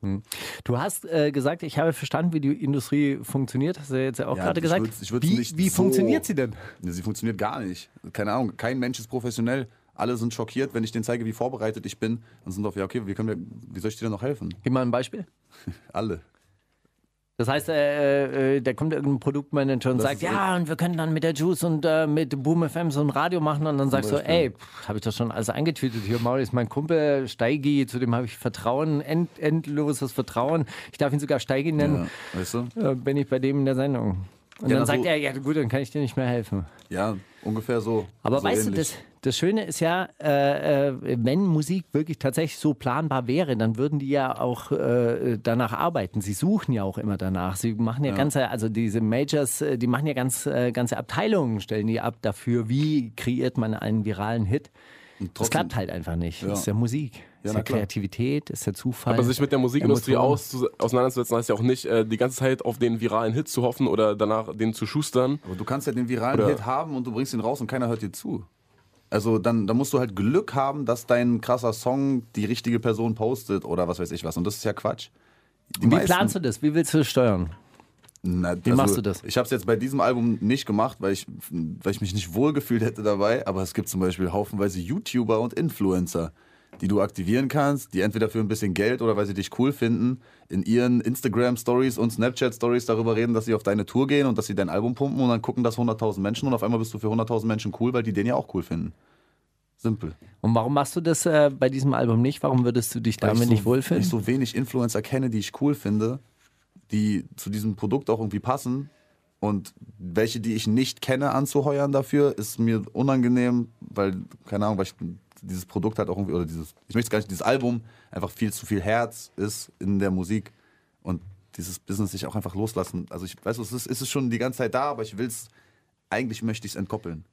Du hast äh, gesagt, ich habe verstanden, wie die Industrie funktioniert. Hast du ja jetzt ja auch Ja, gerade gesagt. ich würd's wie nicht wie so- funktioniert sie denn? Sie funktioniert gar nicht. Keine Ahnung, kein Mensch ist professionell. Alle sind schockiert, wenn ich denen zeige, wie vorbereitet ich bin. Und sind auf, ja, okay, wie, können wir, wie soll ich dir denn noch helfen? Gib mal ein Beispiel. Alle. Das heißt, äh, äh, da kommt irgendein Produktmanager und Das sagt, ja, und wir können dann mit der Juice und äh, mit Boom FM so ein Radio machen. Und dann sagst du, ey, habe ich das schon alles eingetütet. Hier, Mauli ist mein Kumpel, Steigi, zu dem habe ich Vertrauen, end, endloses Vertrauen. Ich darf ihn sogar Steigi nennen. Ja, weißt du? Äh, bin ich bei dem in der Sendung. Und Ja, dann sagt so- er, ja gut, dann kann ich dir nicht mehr helfen. Ja, ungefähr so. Aber so weißt du, ähnlich. das, das Schöne ist ja, äh, äh, wenn Musik wirklich tatsächlich so planbar wäre, dann würden die ja auch äh, danach arbeiten. Sie suchen ja auch immer danach. Sie machen ja, ganze, also diese Majors, äh, die machen ja ganz, äh, ganze Abteilungen, stellen die ab dafür, wie kreiert man einen viralen Hit. Das trotzdem- klappt halt einfach nicht. Das ist ja Musik. Das ist ja. Kreativität, das ist ja Zufall. Aber sich mit der Musikindustrie aus, auseinanderzusetzen, heißt ja auch nicht, äh, die ganze Zeit auf den viralen Hit zu hoffen oder danach den zu schustern. Aber du kannst ja den viralen Oder- Hit haben und du bringst ihn raus und keiner hört dir zu. Also dann, dann musst du halt Glück haben, dass dein krasser Song die richtige Person postet oder was weiß ich was. Und das ist ja Quatsch. Die Wie meisten- planst du das? Wie willst du das steuern? Na, Wie machst du das? Ich habe es jetzt bei diesem Album nicht gemacht, weil ich, weil ich mich nicht wohlgefühlt hätte dabei. Aber es gibt zum Beispiel haufenweise YouTuber und Influencer, die du aktivieren kannst, die entweder für ein bisschen Geld oder weil sie dich cool finden, in ihren Instagram-Stories und Snapchat-Stories darüber reden, dass sie auf deine Tour gehen und dass sie dein Album pumpen und dann gucken das 100.000 Menschen und auf einmal bist du für 100.000 Menschen cool, weil die den ja auch cool finden. Simpel. Und warum machst du das äh, bei diesem Album nicht? Warum würdest du dich Weil damit ich nicht so, weil wohlfühlen? ich so wenig Influencer kenne, die ich cool finde, die zu diesem Produkt auch irgendwie passen. Und welche, die ich nicht kenne, anzuheuern dafür, ist mir unangenehm, weil, keine Ahnung, weil ich dieses Produkt halt auch irgendwie, oder dieses, ich möchte es gar nicht, dieses Album einfach viel zu viel Herz ist in der Musik und dieses Business sich auch einfach loslassen. Also ich weiß, es ist, es ist schon die ganze Zeit da, aber ich will es, eigentlich möchte ich es entkoppeln.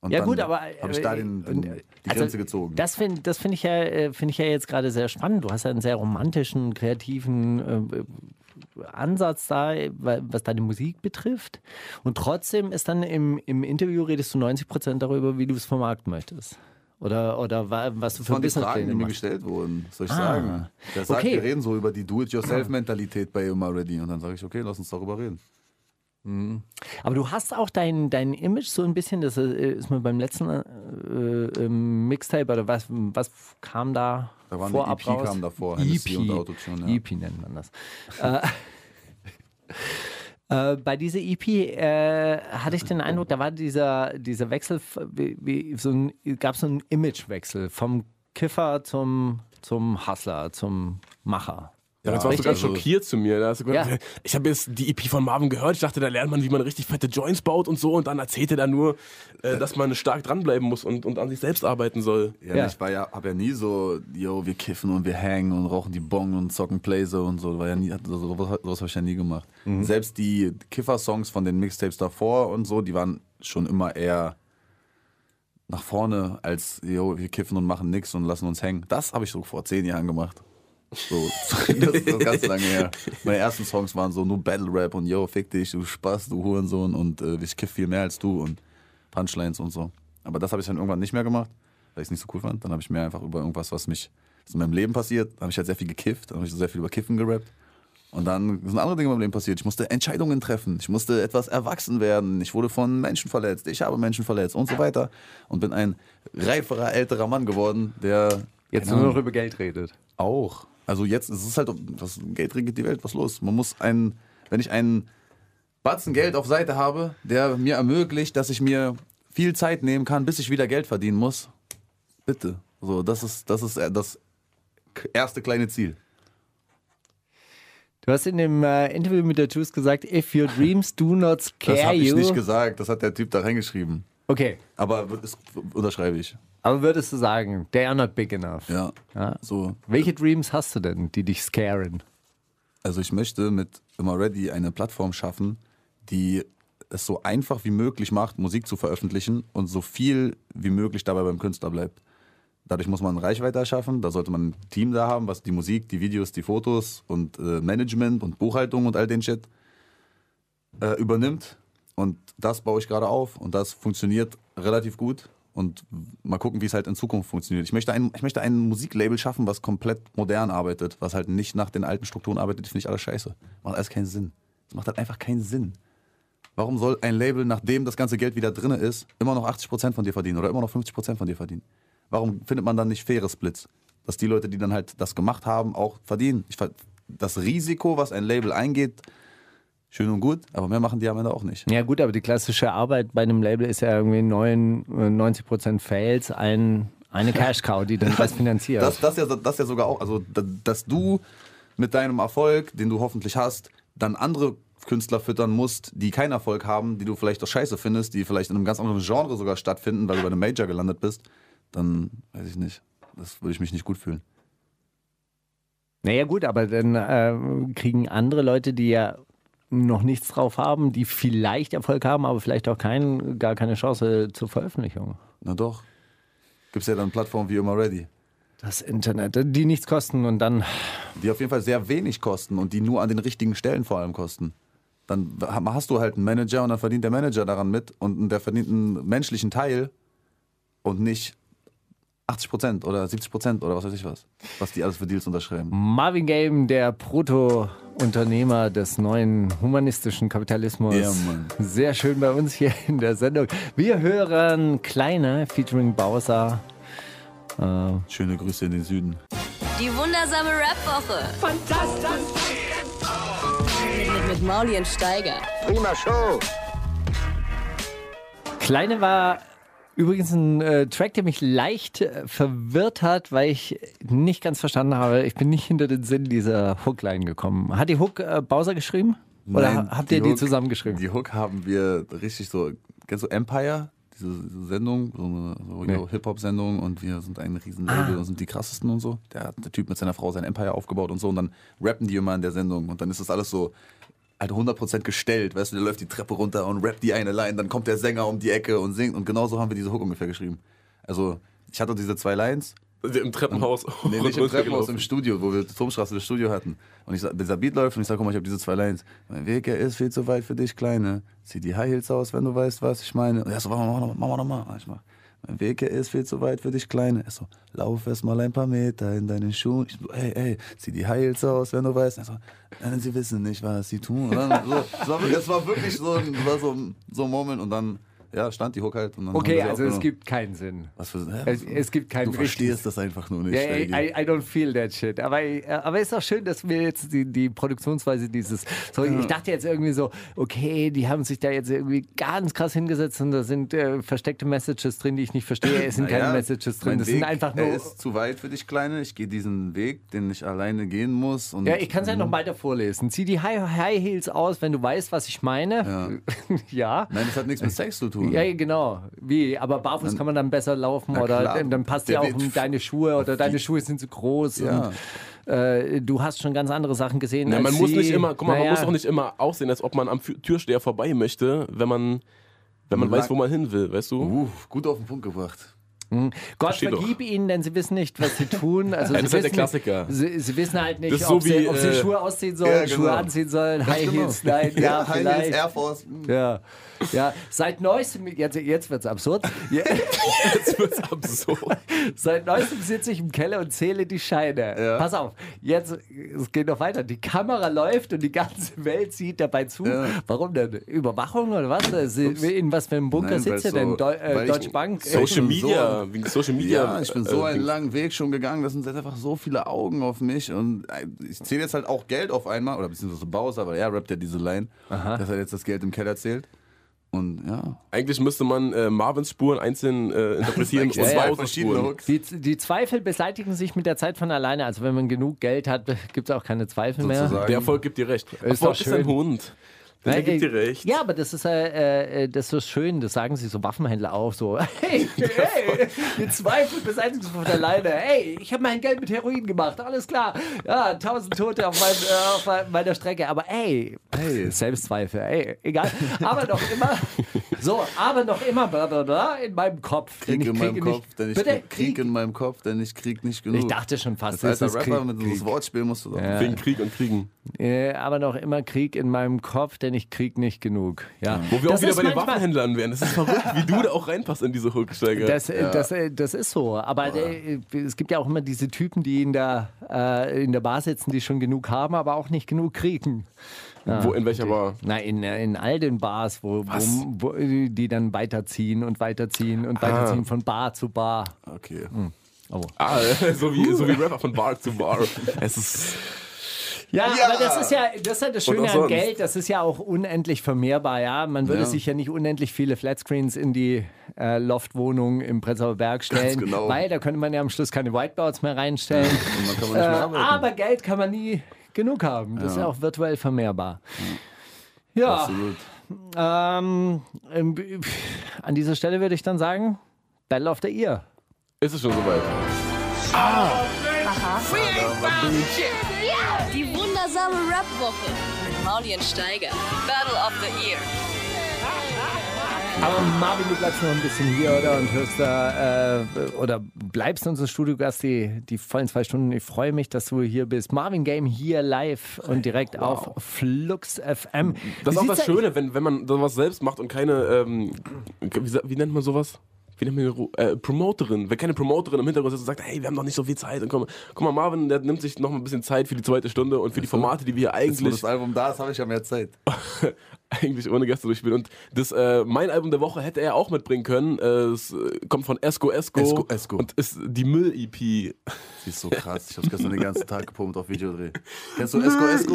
Und Ja dann gut, aber habe ich da den, den, äh, die also, Grenze gezogen. Das finde das find ich, ja, äh, find ich ja jetzt gerade sehr spannend. Du hast ja einen sehr romantischen, kreativen äh, Ansatz da, äh, was deine Musik betrifft. Und trotzdem ist dann im, im Interview redest du 90 Prozent darüber, wie du es vermarkten möchtest. Oder, oder wa- was du Das für waren die Fragen, die mir gestellt wurden. Soll ich Ah. sagen? Der sagt, Okay. wir reden so über die Do-it-yourself-Mentalität bei Immer Ready. Und dann sage ich, okay, lass uns darüber reden. Aber du hast auch dein, dein Image so ein bisschen, das äh, ist mir beim letzten äh, Mixtape oder was, was kam da, Da war vorab EP raus? kam davor, Hennessy und Autotune, ja. EP nennt man das. äh, bei dieser EP äh, hatte ich den Eindruck, da war dieser, dieser Wechsel, wie, wie, so ein, gab es so einen Imagewechsel vom Kiffer zum, zum Hustler, zum Macher. Ja, jetzt warst du richtig. ganz schockiert zu mir. Da hast du gesagt, Ja. Ich habe jetzt die EP von Marvin gehört. Ich dachte, da lernt man, wie man richtig fette Joints baut und so. Und dann erzählt er da nur, äh, dass man stark dranbleiben muss und, und an sich selbst arbeiten soll. Ja, Ja. Ich war ja, hab ja nie so, yo, wir kiffen und wir hängen und rauchen die Bong und zocken Blazer und so. War ja nie, also sowas, sowas habe ich ja nie gemacht. Selbst die Kiffer-Songs von den Mixtapes davor und so, die waren schon immer eher nach vorne als, yo, wir kiffen und machen nix und lassen uns hängen. Das habe ich so vor zehn Jahren gemacht. So, das ist ganz lange her. Meine ersten Songs waren so nur Battle Rap und yo, fick dich, du Spaß, du Hurensohn und äh, ich kiff viel mehr als du und Punchlines und so. Aber das habe ich dann irgendwann nicht mehr gemacht, weil ich es nicht so cool fand. Dann habe ich mehr einfach über irgendwas, was mich was in meinem Leben passiert, habe ich halt sehr viel gekifft, dann habe ich so sehr viel über Kiffen gerappt. Und dann sind andere Dinge in meinem Leben passiert. Ich musste Entscheidungen treffen. Ich musste etwas erwachsen werden. Ich wurde von Menschen verletzt. Ich habe Menschen verletzt und so weiter. Und bin ein reiferer, älterer Mann geworden, der Jetzt nur noch über Geld redet. auch. Also jetzt es ist halt, was Geld regiert die Welt, was los? Man muss ein, wenn ich einen Batzen Geld auf Seite habe, der mir ermöglicht, dass ich mir viel Zeit nehmen kann, bis ich wieder Geld verdienen muss, bitte. So, das ist, das ist das erste kleine Ziel. Du hast in dem äh, Interview mit der Juice gesagt, if your dreams do not Das scare habe ich you. nicht gesagt, das hat der Typ da reingeschrieben. Okay, Aber das unterschreibe ich. Aber würdest du sagen, they are not big enough? Ja. Ja. So. Welche Dreams hast du denn, die dich scaren? Also ich möchte mit Immer Ready eine Plattform schaffen, die es so einfach wie möglich macht, Musik zu veröffentlichen und so viel wie möglich dabei beim Künstler bleibt. Dadurch muss man Reichweite erschaffen, da sollte man ein Team da haben, was die Musik, die Videos, die Fotos und äh, Management und Buchhaltung und all den Shit äh, übernimmt. Und das baue ich gerade auf und das funktioniert relativ gut. Und mal gucken, wie es halt in Zukunft funktioniert. Ich möchte ein, ich möchte ein Musiklabel schaffen, was komplett modern arbeitet, was halt nicht nach den alten Strukturen arbeitet. Die finde ich alles scheiße. Macht alles keinen Sinn. Das macht halt einfach keinen Sinn. Warum soll ein Label, nachdem das ganze Geld wieder drin ist, immer noch 80% von dir verdienen oder immer noch 50% von dir verdienen? Warum findet man dann nicht faire Splits? Dass die Leute, die dann halt das gemacht haben, auch verdienen. Ich, das Risiko, was ein Label eingeht, schön und gut, aber mehr machen die am Ende auch nicht. Ja gut, aber die klassische Arbeit bei einem Label ist ja irgendwie 9, äh, 90% Fails, ein, eine Cash-Cow, die den Rest finanziert. Das, das, ja, das ja sogar auch, also da- dass du mit deinem Erfolg, den du hoffentlich hast, dann andere Künstler füttern musst, die keinen Erfolg haben, die du vielleicht auch scheiße findest, die vielleicht in einem ganz anderen Genre sogar stattfinden, weil du bei einem Major gelandet bist, dann weiß ich nicht. Das würde ich mich nicht gut fühlen. Naja gut, aber dann äh, kriegen andere Leute, die ja noch nichts drauf haben, die vielleicht Erfolg haben, aber vielleicht auch kein, gar keine Chance zur Veröffentlichung. Na doch. Gibt es ja dann Plattformen wie Immer Ready, Das Internet, die nichts kosten und dann die auf jeden Fall sehr wenig kosten und die nur an den richtigen Stellen vor allem kosten. Dann hast du halt einen Manager und dann verdient der Manager daran mit und der verdient einen menschlichen Teil und nicht 80 Prozent oder 70 Prozent oder was weiß ich was, was die alles für Deals unterschreiben. Marvin Game, der Proto-Unternehmer des neuen humanistischen Kapitalismus. Ja, Mann. Sehr schön bei uns hier in der Sendung. Wir hören Kleine featuring Bowser. Schöne Grüße in den Süden. Die wundersame Rap-Woche. Fantastisch. Mit, mit Mauli und Steiger. Prima Show. Kleine war übrigens ein äh, Track, der mich leicht äh, verwirrt hat, weil ich nicht ganz verstanden habe. Ich bin nicht hinter den Sinn dieser Hookline gekommen. Hat die Hook äh, Bowser geschrieben? Oder Nein, ha- habt ihr die Hook- zusammengeschrieben? Die Hook haben wir richtig so, kennst du Empire? Diese, Sendung, so eine so Nee. Ah. Hip-Hop-Sendung und wir sind ein riesen Label und sind die krassesten und so. Der hat der Typ mit seiner Frau sein Empire aufgebaut und so und dann rappen die immer in der Sendung und dann ist das alles so halt 100% gestellt, weißt du, der läuft die Treppe runter und rappt die eine Line, dann kommt der Sänger um die Ecke und singt und genauso haben wir diese Hook ungefähr geschrieben. Also ich hatte diese zwei Lines Im Treppenhaus. Nee, nicht im Treppenhaus, im Studio, wo wir Turmstraße das Studio hatten. Und ich dieser Beat läuft und ich sag, guck mal, ich habe diese zwei Lines. Mein Weg, er ist viel zu weit für dich, Kleine. Zieh die High Heels aus, wenn du weißt, was ich meine. Und er so, mach mal, mach mal, mach mal, mach mal. Mein Weg, er ist viel zu weit für dich, Kleine. Er so, lauf erst mal ein paar Meter in deinen Schuhen. Ich so, ey, ey, zieh die Heels aus, wenn du weißt. Er so, nein, sie wissen nicht, was sie tun. Und dann so, es, war, wirklich- so, ein- war so, so ein Moment und dann, ja, stand die Hook halt. Und dann Okay, also es gibt keinen Sinn. Was für, hä, Es, es gibt keinen Du verstehst das einfach nur nicht. Ja, I. I, don't feel that shit. Aber, äh, aber ist auch schön, dass wir jetzt die, die Produktionsweise dieses. So, Ich dachte jetzt irgendwie so, okay, die haben sich da jetzt irgendwie ganz krass hingesetzt und da sind äh, versteckte Messages drin, die ich nicht verstehe. Es sind keine Naja, Messages drin. Das Weg, sind einfach nur. Er ist zu weit für dich, Kleine. Ich gehe diesen Weg, den ich alleine gehen muss. Ja, ich kann es ja noch weiter vorlesen. Zieh die High, High Heels aus, wenn du weißt, was ich meine. Ja. Nein, das hat nichts mit Sex zu tun. Ja, genau. Wie? Aber barfuß kann man dann besser laufen Na oder klar. dann, dann passt Der ja auch deine Schuhe oder deine Schuhe sind zu groß. Ja. Und, äh, du hast schon ganz andere Sachen gesehen. Ja, als man muss sie. nicht immer, guck mal, man Naja. muss auch nicht immer aussehen, als ob man am Türsteher vorbei möchte, wenn man, wenn man Lang- weiß, wo man hin will, weißt du? Uh, gut auf den Punkt gebracht. Gott Versteh doch. vergib ihnen, denn sie wissen nicht, was sie tun. Also Ja, sie das ist halt der wissen, Klassiker. Sie, sie wissen halt nicht, so ob, sie, wie, ob sie äh, Schuhe ausziehen sollen, ja, genau. Schuhe anziehen sollen, High Heels, nein, ja, High Heels, vielleicht. Air Force. hm. Ja, ja, seit neuestem, jetzt, jetzt wird es absurd. Ja, Jetzt wird's absurd. seit neuestem sitze ich im Keller und zähle die Scheine. Ja. Pass auf, jetzt, es geht noch weiter. Die Kamera läuft und die ganze Welt sieht dabei zu. Ja. Warum denn? Überwachung oder was? Sie- In was für einem Bunker Nein, sitzt ihr denn? so- Deu äh, Deutsche Bank? So- Social bin Media, wegen Social Media. Ja, ich bin so äh, einen langen Weg schon gegangen. Das sind jetzt einfach so viele Augen auf mich. Und äh, ich zähle jetzt halt auch Geld auf einmal. Oder beziehungsweise Bowser, aber er rappt ja diese Line, dass er jetzt das Geld im Keller zählt. Und ja. Eigentlich müsste man äh, Marvins Spuren einzeln äh, interpretieren und Ja, ja, verschiedene Spuren. Hooks. Die, die Zweifel beseitigen sich mit der Zeit von alleine. Also wenn man genug Geld hat, gibt es auch keine Zweifel mehr. Sozusagen. Der Erfolg gibt dir recht. Ist Erfolg doch ist ein schön. Hund. Der Nein, gibt äh, dir recht. Ja, aber das ist, äh, äh, das ist so schön, das sagen sich so Waffenhändler auch so. Hey, hey, die Zweifel beseitigen sich von alleine. Hey, ich habe mein Geld mit Heroin gemacht, alles klar. Ja, tausend Tote auf, mein, äh, auf meiner Strecke, aber ey, hey, Selbstzweifel, ey, egal. Aber noch immer, so, aber noch immer bla, bla, bla, in meinem Kopf. denn Krieg ich in meinem kriege Kopf, nicht, denn ich bitte, krieg, Krieg in meinem Kopf, denn ich krieg nicht genug. Ich dachte schon fast, Als das alter ist Rapper Krieg. mit so einem Wortspiel musst du doch. Wegen Krieg und Kriegen. Äh, aber noch immer Krieg in meinem Kopf, denn ich krieg nicht genug. Ja. Wo wir Das auch wieder bei den Waffenhändlern wären. Das ist verrückt, wie du da auch reinpasst in diese Hooksteiger. Das, äh, das, äh, das ist so. Aber äh, es gibt ja auch immer diese Typen, die in der, äh, in der Bar sitzen, die schon genug haben, aber auch nicht genug kriegen. Wo, in welcher Bar? Na, in, in all den Bars, wo, wo, wo die dann weiterziehen und weiterziehen und weiterziehen von Bar zu Bar. Okay. Ah, so wie, so wie Rapper von Bar zu Bar. Es ist. Ja, aber das ist ja das, ist ja das Schöne an. Geld, das ist ja auch unendlich vermehrbar, ja. Man würde Ja. sich ja nicht unendlich viele Flatscreens in die äh, Loftwohnung im Prenzlauer Berg stellen, genau. weil da könnte man ja am Schluss keine Whiteboards mehr reinstellen. Und dann kann man äh, nicht mehr arbeiten. aber Geld kann man nie genug haben. Das ist ja auch virtuell vermehrbar. Ja, Absolut. ähm, ähm, an dieser Stelle würde ich dann sagen, Battle of the Ear. Ist es schon soweit? Die wundersame Rap-Woche mit Maulien Steiger. Battle of the Year. Aber Marvin, du bleibst noch ein bisschen hier, oder? Und hörst da, äh, oder bleibst unser Studiogast die, die vollen zwei Stunden. Ich freue mich, dass du hier bist. Marvin Game hier live und direkt auf Flux FM. Das ist auch das da- Schöne, wenn, wenn man sowas selbst macht und keine, ähm, wie, wie nennt man sowas? Man eine Ru- äh, Promoterin? Wenn keine Promoterin im Hintergrund sitzt und sagt, hey, wir haben noch nicht so viel Zeit. Und komm, guck mal, Marvin, der nimmt sich noch mal ein bisschen Zeit für die zweite Stunde und für die Formate, die wir hier Jetzt, wo eigentlich, das Album da ist, habe ich ja mehr Zeit. eigentlich ohne Gäste durchspielen. Und das, äh, mein Album der Woche hätte er auch mitbringen können. Äh, es äh, kommt von Esco Esco, Esco Esco. und ist die Müll-EP. Sie ist so krass. Ich habe gestern den ganzen Tag gepumpt auf Videodreh. Kennst du Esco Esco?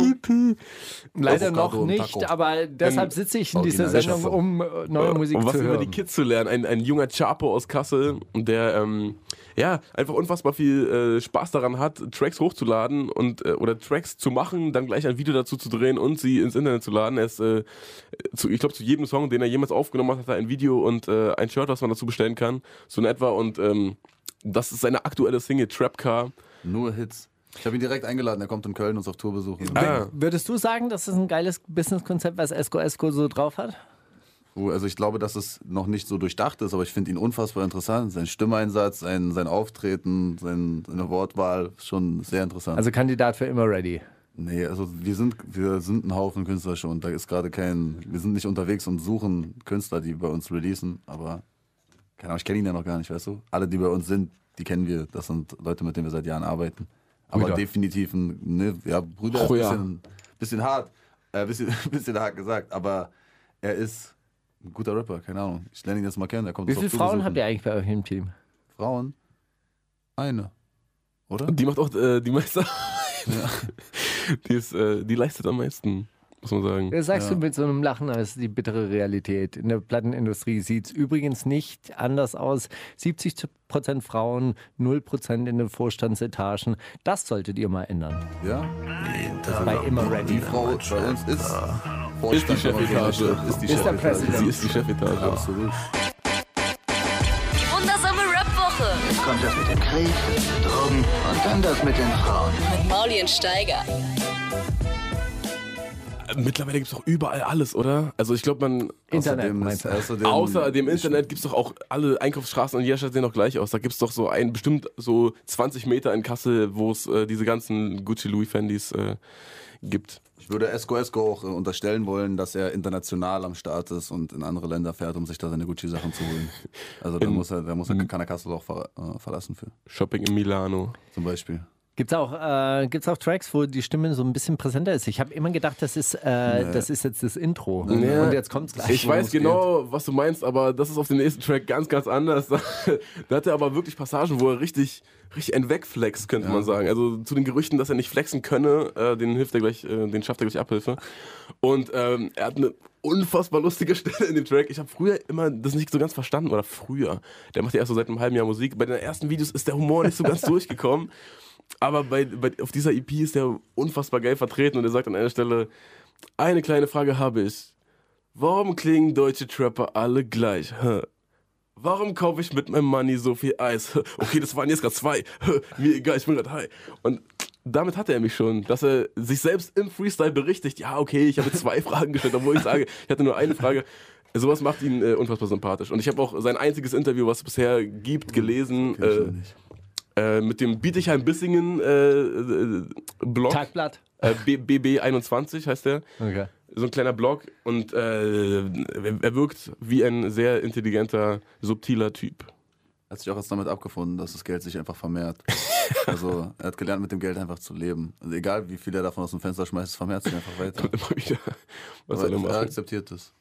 Leider Avocado noch nicht, aber deshalb sitze ich in dieser Sendung, um äh, neue Musik was zu über hören. die Kids zu lernen. Ein, ein junger Chapo aus Kassel, der ähm, ja einfach unfassbar viel äh, Spaß daran hat, Tracks hochzuladen und äh, oder Tracks zu machen, dann gleich ein Video dazu zu drehen und sie ins Internet zu laden. Er ist, äh, zu, ich glaube, zu jedem Song, den er jemals aufgenommen hat, hat er ein Video und äh, ein Shirt, was man dazu bestellen kann. So in etwa. Und ähm, das ist seine aktuelle Single Trap Car. Nur Hits. Ich habe ihn direkt eingeladen, er kommt in Köln uns auf Tour besuchen. Ah. Würdest du sagen, das ist ein geiles Businesskonzept, was Esco Esco so drauf hat? Also ich glaube, dass es noch nicht so durchdacht ist, aber ich finde ihn unfassbar interessant. Sein Stimmeinsatz, sein, sein Auftreten, sein, seine Wortwahl, schon sehr interessant. Also Kandidat für immer ready. nee, also wir sind, wir sind ein Haufen Künstler schon. Da ist gerade kein, wir sind nicht unterwegs und suchen Künstler, die bei uns releasen, aber keine Ahnung, ich kenne ihn ja noch gar nicht, weißt du? Alle, die bei uns sind, die kennen wir. Das sind Leute, mit denen wir seit Jahren arbeiten. Aber Brüder. definitiv ein, ne, ja, Brüder ist Oh ein ja. bisschen, bisschen hart, äh, bisschen, bisschen hart gesagt, aber er ist ein guter Rapper, keine Ahnung. Ich lerne ihn jetzt mal kennen. Er kommt Wie viele Frauen habt ihr eigentlich bei euch im Team? Frauen? Eine. Oder? Und die macht auch äh, die meiste. die, ist, äh, die leistet am meisten, muss man sagen. Das sagst du mit so einem Lachen, das ist die bittere Realität. In der Plattenindustrie sieht es übrigens nicht anders aus. 70% Frauen, 0% in den Vorstandsetagen. Das solltet ihr mal ändern. Ja? Bei immer ready. Die Frau bei uns ist Ist die Chefetage. Ist die Ist der Chefetage. Präsident. Sie ist die Chefetage. Absolut. Die wundersame Rap-Woche Kommt das mit dem Krieg, Drogen und dann das mit den Frauen. mit Maulien Steiger. Mittlerweile gibt es doch überall alles, oder? Also ich glaube, man. Internet, Außerdem meinst du? außerdem, Außer dem Internet gibt es doch auch alle Einkaufsstraßen in jeder Stadt sehen doch gleich aus. Da gibt es doch so ein bestimmt so 20 Meter in Kassel, wo es äh, diese ganzen Gucci Louis Fendis äh, gibt. Ich würde Esco Esco auch äh, unterstellen wollen, dass er international am Start ist und in andere Länder fährt, um sich da seine Gucci-Sachen zu holen. Also da muss er, da muss er, kann er Kassel auch ver, äh, verlassen für, Shopping in Milano. zum Beispiel. Gibt's auch, äh, gibt's auch Tracks, wo die Stimme so ein bisschen präsenter ist? Ich habe immer gedacht, das ist, äh, das ist jetzt das Intro. Ja. Und jetzt kommt's gleich. Ich weiß genau, was du meinst, aber das ist auf dem nächsten Track ganz, ganz anders. da hat er aber wirklich Passagen, wo er richtig, richtig ein wegflext, könnte man sagen. Also zu den Gerüchten, dass er nicht flexen könne, äh, den hilft er gleich, äh, den schafft er gleich Abhilfe. Und ähm, er hat eine unfassbar lustige Stelle in dem Track. Ich habe früher immer das nicht so ganz verstanden, oder früher. Der macht ja erst so seit einem halben Jahr Musik. Bei den ersten Videos ist der Humor nicht so ganz durchgekommen. Aber bei, bei, auf dieser EP ist der unfassbar geil vertreten und er sagt an einer Stelle, eine kleine Frage habe ich. Warum klingen deutsche Trapper alle gleich? Warum kaufe ich mit meinem Money so viel Eis? Okay, das waren jetzt gerade zwei. Mir egal, ich bin gerade high. Und damit hatte er mich schon, dass er sich selbst im Freestyle berichtigt. Ja, okay, ich habe zwei Fragen gestellt, obwohl ich sage, ich hatte nur eine Frage. Sowas macht ihn äh, unfassbar sympathisch. Und ich habe auch sein einziges Interview, was es bisher gibt, gelesen. Äh. Äh, mit dem Bietigheim-Bissingen äh, äh, Blog. Tagblatt. Äh, B- BB21 heißt der. Okay. So ein kleiner Blog und äh, er er wirkt wie ein sehr intelligenter, subtiler Typ. Hat sich auch jetzt damit abgefunden, dass das Geld sich einfach vermehrt. also er hat gelernt, mit dem Geld einfach zu leben. Also egal, wie viel er davon aus dem Fenster schmeißt, es vermehrt sich einfach weiter. Immer wieder. Was er Aber er akzeptiert es.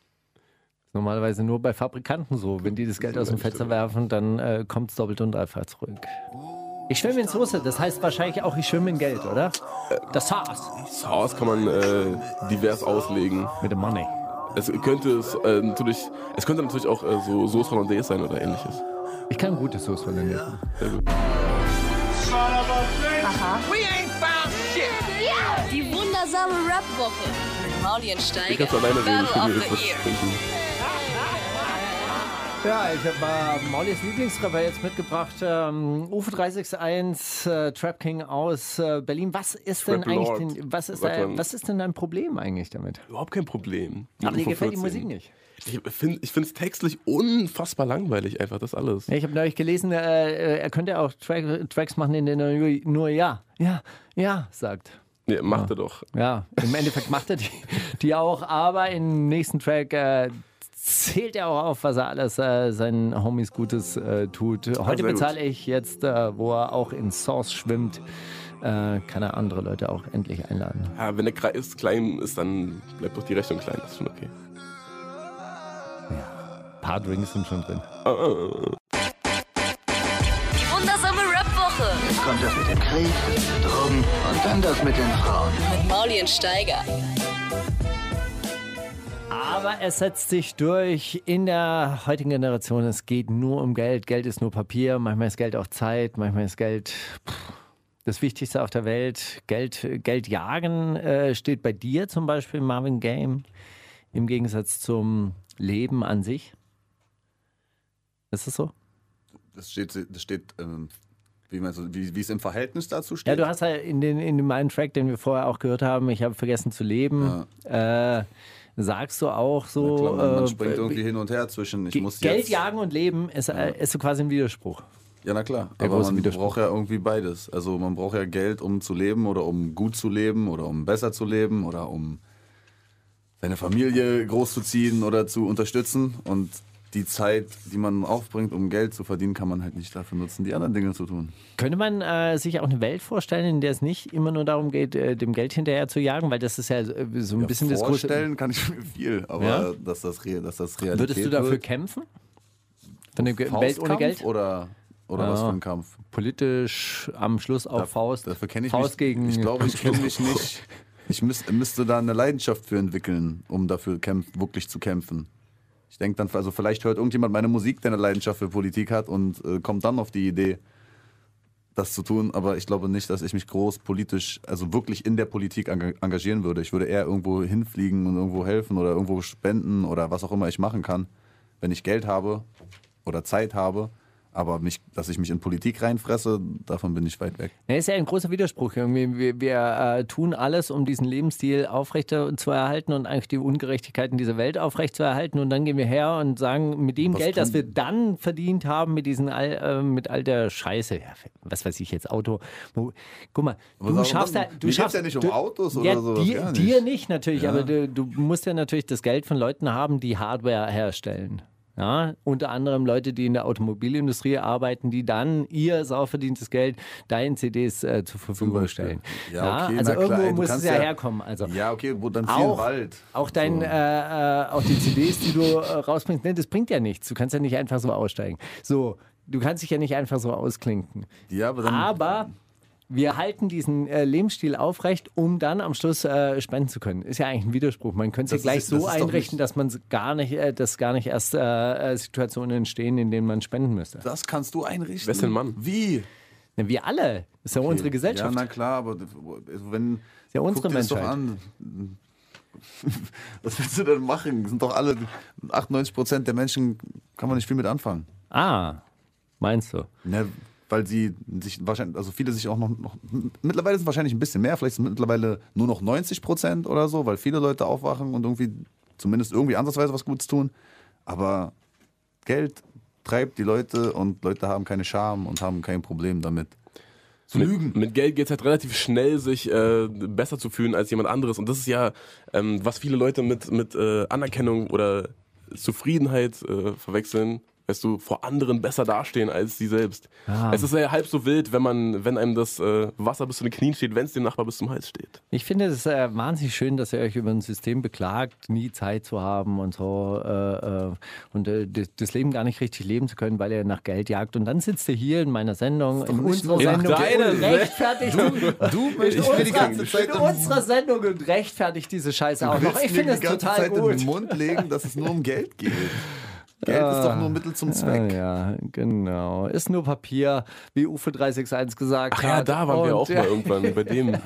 Normalerweise nur bei Fabrikanten so. Wenn die das Geld aus dem Fenster werfen, dann äh, kommt es doppelt und dreifach zurück. Ich schwimme in Soße, das heißt wahrscheinlich auch, ich schwimme in Geld, oder? Das Sauce. Sauce kann man äh, divers auslegen. Mit dem Money. Es könnte es äh, natürlich, es könnte natürlich auch äh, so Sauce Hollandaise sein oder ähnliches. Ich kann gute Soße von den Lippen. Sehr gut. Die wundersame Rap-Woche mit Mauli und Ich Steiger. kann's alleine reden, ich Battle will mir Ja, ich habe äh, Maulys Lieblingsrapper jetzt mitgebracht. Ähm, Ufe 361, äh, Trap King aus äh, Berlin. Was ist denn Trap eigentlich, Lord, denn, was, ist, äh, man. was ist denn dein Problem eigentlich damit? Überhaupt kein Problem. Aber dir gefällt die 14. Musik nicht. Ich finde es textlich unfassbar langweilig, einfach das alles. Ja, ich habe neulich gelesen, äh, er könnte auch Track, Tracks machen, in denen er nur, ja, ja, ja sagt. Nee, macht er doch. Ja, im Endeffekt macht er die, die auch, aber im nächsten Track äh, zählt er auch auf, was er alles äh, seinen Homies Gutes äh, tut. Heute sehr bezahle ich jetzt, äh, wo er auch in Sauce schwimmt, äh, kann er andere Leute auch endlich einladen. Ja, wenn der Kreis klein ist, dann bleibt doch die Rechnung klein. Das ist schon okay. Ein paar Drinks sind schon drin. Die wundersame Rap-Woche Jetzt kommt das mit dem Krieg, Drogen und dann das mit den Frauen. mit Mauli und Steiger. Aber es setzt sich durch in der heutigen Generation. Es geht nur um Geld. Geld ist nur Papier. Manchmal ist Geld auch Zeit. Manchmal ist Geld pff, das Wichtigste auf der Welt. Geld, Geld jagen äh, steht bei dir zum Beispiel, Marvin Game, im Gegensatz zum Leben an sich. Ist es so? Das steht, das steht ähm, wie, meinst du, wie, wie es im Verhältnis dazu steht. Ja, du hast ja in, den, in dem einen Track, den wir vorher auch gehört haben, ich habe vergessen zu leben, äh, sagst du auch so. Klar, man, man äh, springt irgendwie hin und her zwischen, ich muss Geld jetzt, jagen und leben ist, äh, ist so quasi ein Widerspruch. Ja, na klar. Der Aber man braucht ja irgendwie beides. Also man braucht ja Geld, um zu leben oder um gut zu leben oder um besser zu leben oder um seine Familie großzuziehen oder zu unterstützen. Und die Zeit, die man aufbringt, um Geld zu verdienen, kann man halt nicht dafür nutzen, die anderen Dinge zu tun. Könnte man äh, sich auch eine Welt vorstellen, in der es nicht immer nur darum geht, äh, dem Geld hinterher zu jagen? Weil das ist ja äh, so ein bisschen das große. Vorstellen kann ich mir viel, aber Ja? dass, das Re dass das Realität Würdest du dafür wird, kämpfen? Für eine Ge- Welt ohne Faustkampf Geld? Oder, oder was Ja. für ein Kampf? Politisch am Schluss auf Faust. Dafür kenne ich Faust mich. gegen. ich glaube, ich kenne mich nicht. Ich müß, müsste da eine Leidenschaft für entwickeln, um dafür kämpf, wirklich zu kämpfen. Ich denke dann, also vielleicht hört irgendjemand meine Musik, der eine Leidenschaft für Politik hat und äh, kommt dann auf die Idee, das zu tun. Aber ich glaube nicht, dass ich mich groß politisch, also wirklich in der Politik enga- engagieren würde. Ich würde eher irgendwo hinfliegen und irgendwo helfen oder irgendwo spenden oder was auch immer ich machen kann, wenn ich Geld habe oder Zeit habe. Aber mich, dass ich mich in Politik reinfresse, davon bin ich weit weg. Ja, ist ja ein großer Widerspruch. Irgendwie. Wir, wir äh, tun alles, um diesen Lebensstil aufrecht zu erhalten und eigentlich die Ungerechtigkeiten dieser Welt aufrecht zu erhalten. Und dann gehen wir her und sagen, mit dem Was Geld, das wir dann verdient haben, mit diesen all, äh, mit all der Scheiße, ja, was weiß ich jetzt, Auto. Guck mal, Aber du schaffst ja, du schaffst ja nicht um du, Autos ja, oder sowas, Dir, gar nicht. dir nicht natürlich, Ja. aber du, du musst ja natürlich das Geld von Leuten haben, die Hardware herstellen. Ja, unter anderem Leute, die in der Automobilindustrie arbeiten, die dann ihr sauverdientes Geld deinen CDs äh, zur Verfügung stellen. Ja, okay, also na klar, irgendwo du muss es ja, ja- herkommen. Also Ja, okay, wo dann viel auch, Wald. auch dein, So. äh, äh, auch die CDs, die du äh, rausbringst, ne, das bringt ja nichts. Du kannst ja nicht einfach so aussteigen. So, du kannst dich ja nicht einfach so ausklinken. Ja, aber dann. Aber wir halten diesen äh, Lebensstil aufrecht, um dann am Schluss äh, spenden zu können. Ist ja eigentlich ein Widerspruch. Man könnte es ja Das gleich ist- das so ist einrichten, nicht- dass man gar nicht, äh, dass gar nicht erst äh, äh, Situationen entstehen, in denen man spenden müsste. das kannst du einrichten. Wer ist denn Mann? Wie? Ja, wir alle. Das ist ja unsere Gesellschaft. Ja, na klar, aber also wenn. ja unsere guck dir das doch Menschheit. an. Was willst du denn machen? Sind doch alle 98 Prozent der Menschen, kann man nicht viel mit anfangen. ah, meinst du? Ne, weil sie sich wahrscheinlich, also viele sich auch noch, noch, mittlerweile sind wahrscheinlich ein bisschen mehr, vielleicht sind mittlerweile nur noch 90 Prozent oder so, weil viele Leute aufwachen und irgendwie zumindest irgendwie ansatzweise was Gutes tun. Aber Geld treibt die Leute und Leute haben keine Scham und haben kein Problem damit. Zu lügen. Mit, mit Geld geht es halt relativ schnell, sich äh, besser zu fühlen als jemand anderes. Und das ist ja, ähm, was viele Leute mit, mit äh, Anerkennung oder Zufriedenheit äh, verwechseln. Weißt du, vor anderen besser dastehen als sie selbst. Ah. Es ist ja halb so wild, wenn man, wenn einem das äh, Wasser bis zu den Knien steht, wenn es dem Nachbar bis zum Hals steht. Ich finde es äh, wahnsinnig schön, dass ihr euch über ein System beklagt, nie Zeit zu haben und so äh, äh, und äh, das, Leben gar nicht richtig leben zu können, weil ihr nach Geld jagt. Und dann sitzt ihr hier in meiner Sendung, in unserer. Sendung, und rechtfertigt Du in, möchtest mir die ganze unserer, in unserer Sendung und rechtfertigt diese Scheiße auch noch. Ich finde es die ganze total Zeit in gut. den Mund legen, dass es nur um Geld geht. Geld ist doch nur Mittel zum Ah, Zweck. ja, genau. Ist nur Papier, wie Ufe 361 gesagt Ach hat. ja, da waren wir Und, auch mal irgendwann bei dem.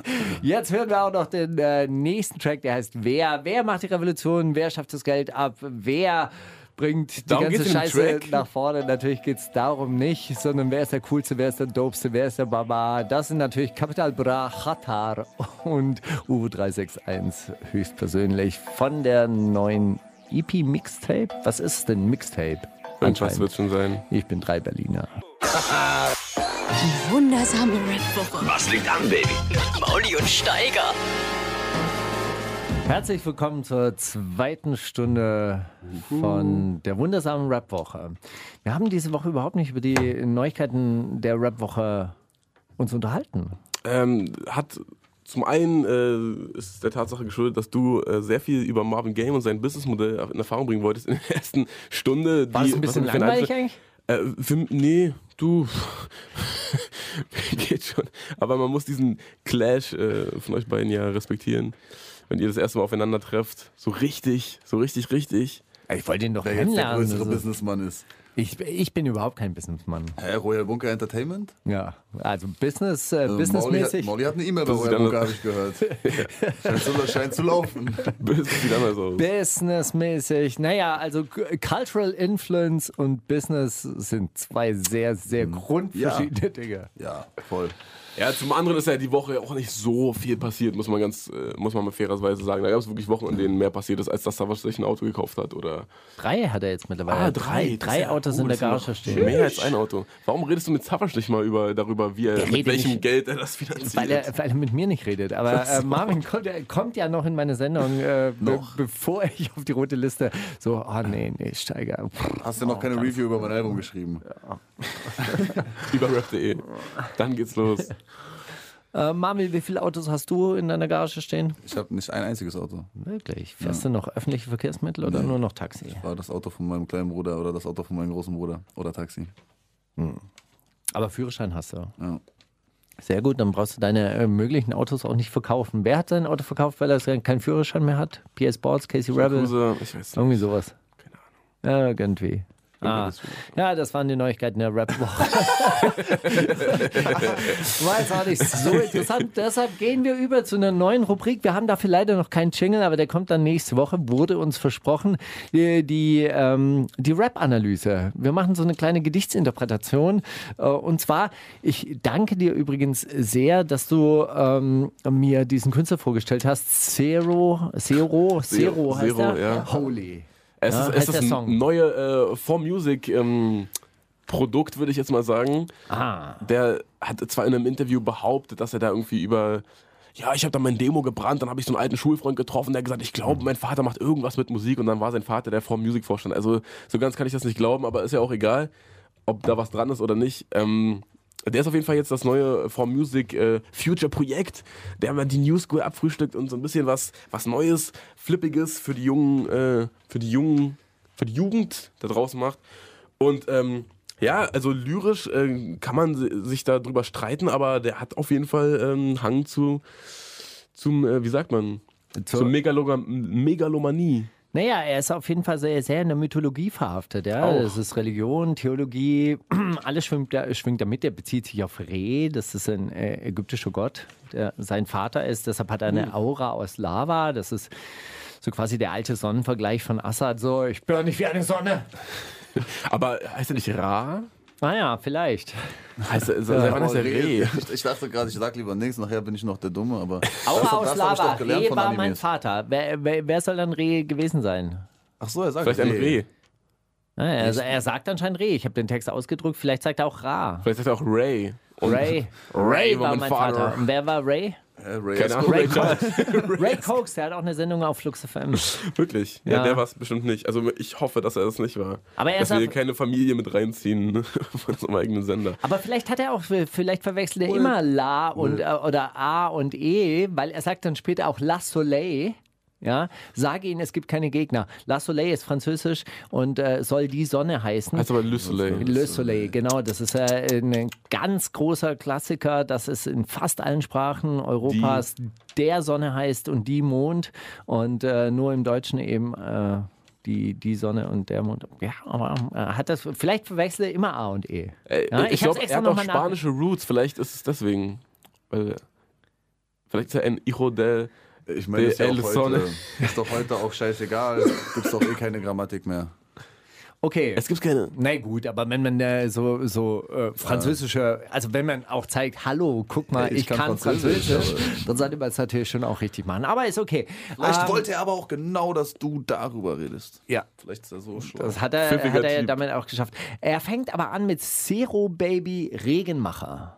Jetzt hören wir auch noch den äh, nächsten Track, der heißt Wer? Wer macht die Revolution? Wer schafft das Geld ab? Wer bringt die Darum ganze Scheiße nach vorne? Natürlich geht es darum nicht, sondern wer ist der Coolste, wer ist der Dopeste, wer ist der Baba? Das sind natürlich Capital Bra, Khatar und Uwe 361 höchstpersönlich von der neuen EP Mixtape. Was ist denn Mixtape? Irgendwas wird schon sein. Ich bin drei Berliner. Wundersame Red Woche. Was liegt an, Baby? Mauli und Steiger. Herzlich willkommen zur zweiten Stunde von der wundersamen Rap-Woche. Wir haben diese Woche überhaupt nicht über die Neuigkeiten der Rap-Woche uns unterhalten. Ähm, hat zum einen äh, ist es der Tatsache geschuldet, dass du äh, sehr viel über Marvin Game und sein Businessmodell in Erfahrung bringen wolltest in der ersten Stunde. War die- das ein bisschen langweilig eigentlich? Äh, für, nee, du. Geht schon. Aber man muss diesen Clash äh, von euch beiden ja respektieren. Wenn ihr das erste Mal aufeinander trefft. So richtig, so richtig, richtig. Ich wollte ihn doch Wer jetzt der größere Also, Businessmann ist. Ich, ich bin überhaupt kein Businessmann. Hä, Royal Bunker Entertainment? Ja, also Business, äh, Also businessmäßig. Molly, hat- Molly hat eine E-Mail bei Royal Bunker, habe ich gehört. scheint, zu, scheint zu laufen. Businessmäßig. Naja, also Cultural Influence und Business sind zwei sehr, sehr grundverschiedene Dinge. Ja, voll. Ja, zum anderen ist ja die Woche auch nicht so viel passiert, muss man ganz, äh, muss man mal fairerweise sagen. Da gab es wirklich Wochen, in denen mehr passiert ist, als dass da was sich ein Auto gekauft hat oder. Drei hat er jetzt mittlerweile. Ah, drei, drei ist ja Autos gut, in der Garage stehen. Mehr als ein Auto. Warum redest du mit Zafasch nicht mal über, darüber, wie er, Der mit welchem nicht. Geld er das finanziert? Weil er, weil er mit mir nicht redet. Aber äh, Marvin kommt, er kommt ja noch in meine Sendung, äh, be bevor ich auf die rote Liste so, oh nee, nee, Steiger. Hast du noch keine Review über mein Album geschrieben? über rap.de. Dann geht's los. Äh, Marvin, wie viele Autos hast du in deiner Garage stehen? Ich habe nicht ein einziges Auto. Wirklich? Fährst du noch öffentliche Verkehrsmittel oder nur noch Taxi? War das Auto von meinem kleinen Bruder oder das Auto von meinem großen Bruder oder Taxi. Aber Führerschein hast du. Ja. Sehr gut, dann brauchst du deine äh, möglichen Autos auch nicht verkaufen. Wer hat sein Auto verkauft, weil er keinen Führerschein mehr hat? PS Sports, Casey Rebel? Ich. Irgendwie sowas. Keine Ahnung. Ja, irgendwie. Ah, ja, das waren die Neuigkeiten der Rap-Woche. War jetzt auch nicht so interessant. Deshalb gehen wir über zu einer neuen Rubrik. Wir haben dafür leider noch keinen Jingle, aber der kommt dann nächste Woche, wurde uns versprochen. Die, die, ähm, die Rap-Analyse. Wir machen so eine kleine Gedichtsinterpretation. Äh, Und zwar, ich danke dir übrigens sehr, dass du ähm, mir diesen Künstler vorgestellt hast. Zero, Zero, Zero heißt Zero, er? ja. Holy. Es Ja, ist, es der ist Song. ein neue äh, For Music ähm, Produkt, würde ich jetzt mal sagen. Ah. Der hat zwar in einem Interview behauptet, dass er da irgendwie über ja, ich habe da mein Demo gebrannt, dann habe ich so einen alten Schulfreund getroffen, der hat gesagt, ich glaube, mein Vater macht irgendwas mit Musik und dann war sein Vater der For Music Vorstand. Also so ganz kann ich das nicht glauben, aber ist ja auch egal, ob da was dran ist oder nicht. Ähm, der ist auf jeden Fall jetzt das neue For Music äh, Future Projekt, der mal die New School abfrühstückt und so ein bisschen was, was Neues, Flippiges für die jungen, äh, für die jungen, für die Jugend da draußen macht. Und ähm, ja, also lyrisch äh, kann man si- sich da drüber streiten, aber der hat auf jeden Fall ähm, Hang zu, zum, äh, wie sagt man, Zur- zur Megaloga Megalomanie. Naja, er ist auf jeden Fall sehr, sehr in der Mythologie verhaftet. Ja? Das ist Religion, Theologie, alles schwingt da, schwingt da mit. Er bezieht sich auf Re, das ist ein äh, ägyptischer Gott, der sein Vater ist. Deshalb hat er eine Aura aus Lava. Das ist so quasi der alte Sonnenvergleich von Assad. So, ich bin nicht wie eine Sonne. Aber heißt er nicht Ra? Naja, vielleicht. Heißt er, also, wann heißt er Re? Ich, ich dachte gerade, ich sag lieber nichts, nachher bin ich noch der Dumme, aber. Aura das, aus das Lava. doch gelernt Re von war mein. Vater. Wer, wer, wer soll dann Re gewesen sein? Ach so, er sagt Vielleicht ein Re. Ja, er, er sagt anscheinend Re. Ich habe den Text ausgedruckt. Vielleicht sagt er auch Ra. Vielleicht sagt er auch Ray. Und Ray. Ray war mein Vater. Und wer war Ray? Äh, Ray Keine Ahnung. Ray Ray Charles. Ray Cokes, der hat auch eine Sendung auf Flux FM. Wirklich? Ja, Ja. der war es bestimmt nicht. Also ich hoffe, dass er das nicht war. Aber er dass ist wir auf- keine Familie mit reinziehen von unserem eigenen Sender. Aber vielleicht hat er auch, vielleicht verwechselt er immer La und, äh, oder A und E, weil er sagt dann später auch La Soleil. Ja, sage ihnen, es gibt keine Gegner. La Soleil ist französisch und äh, soll die Sonne heißen. Heißt aber Le Soleil. Le Soleil, genau. Das ist äh, ein ganz großer Klassiker. Das ist in fast allen Sprachen Europas der Sonne heißt und die Mond. Und äh, nur im Deutschen eben äh, die, die Sonne und der Mond. Ja, aber äh, hat das, vielleicht verwechsel er immer A und E. Äh, Ja, ich ich glaube, er hat noch auch spanische Roots. Vielleicht ist es deswegen. Weil, vielleicht ist er ein Hijo del. Ich meine, ist, ja heute, ist doch heute auch scheißegal. Gibt's doch eh keine Grammatik mehr. Okay. Es gibt keine. Na gut, aber wenn man äh, so, so äh, französische, also wenn man auch zeigt, hallo, guck mal, Ich ich, kann kann, Französisch, Französisch, dann sollte man es natürlich schon auch richtig machen. Aber ist okay. Vielleicht Ähm, wollte er aber auch genau, dass du darüber redest. Ja. Vielleicht ist er so schlau. Das hat er, Pfiffiger hat er ja damit auch geschafft. Er fängt aber an mit Zero Baby Regenmacher.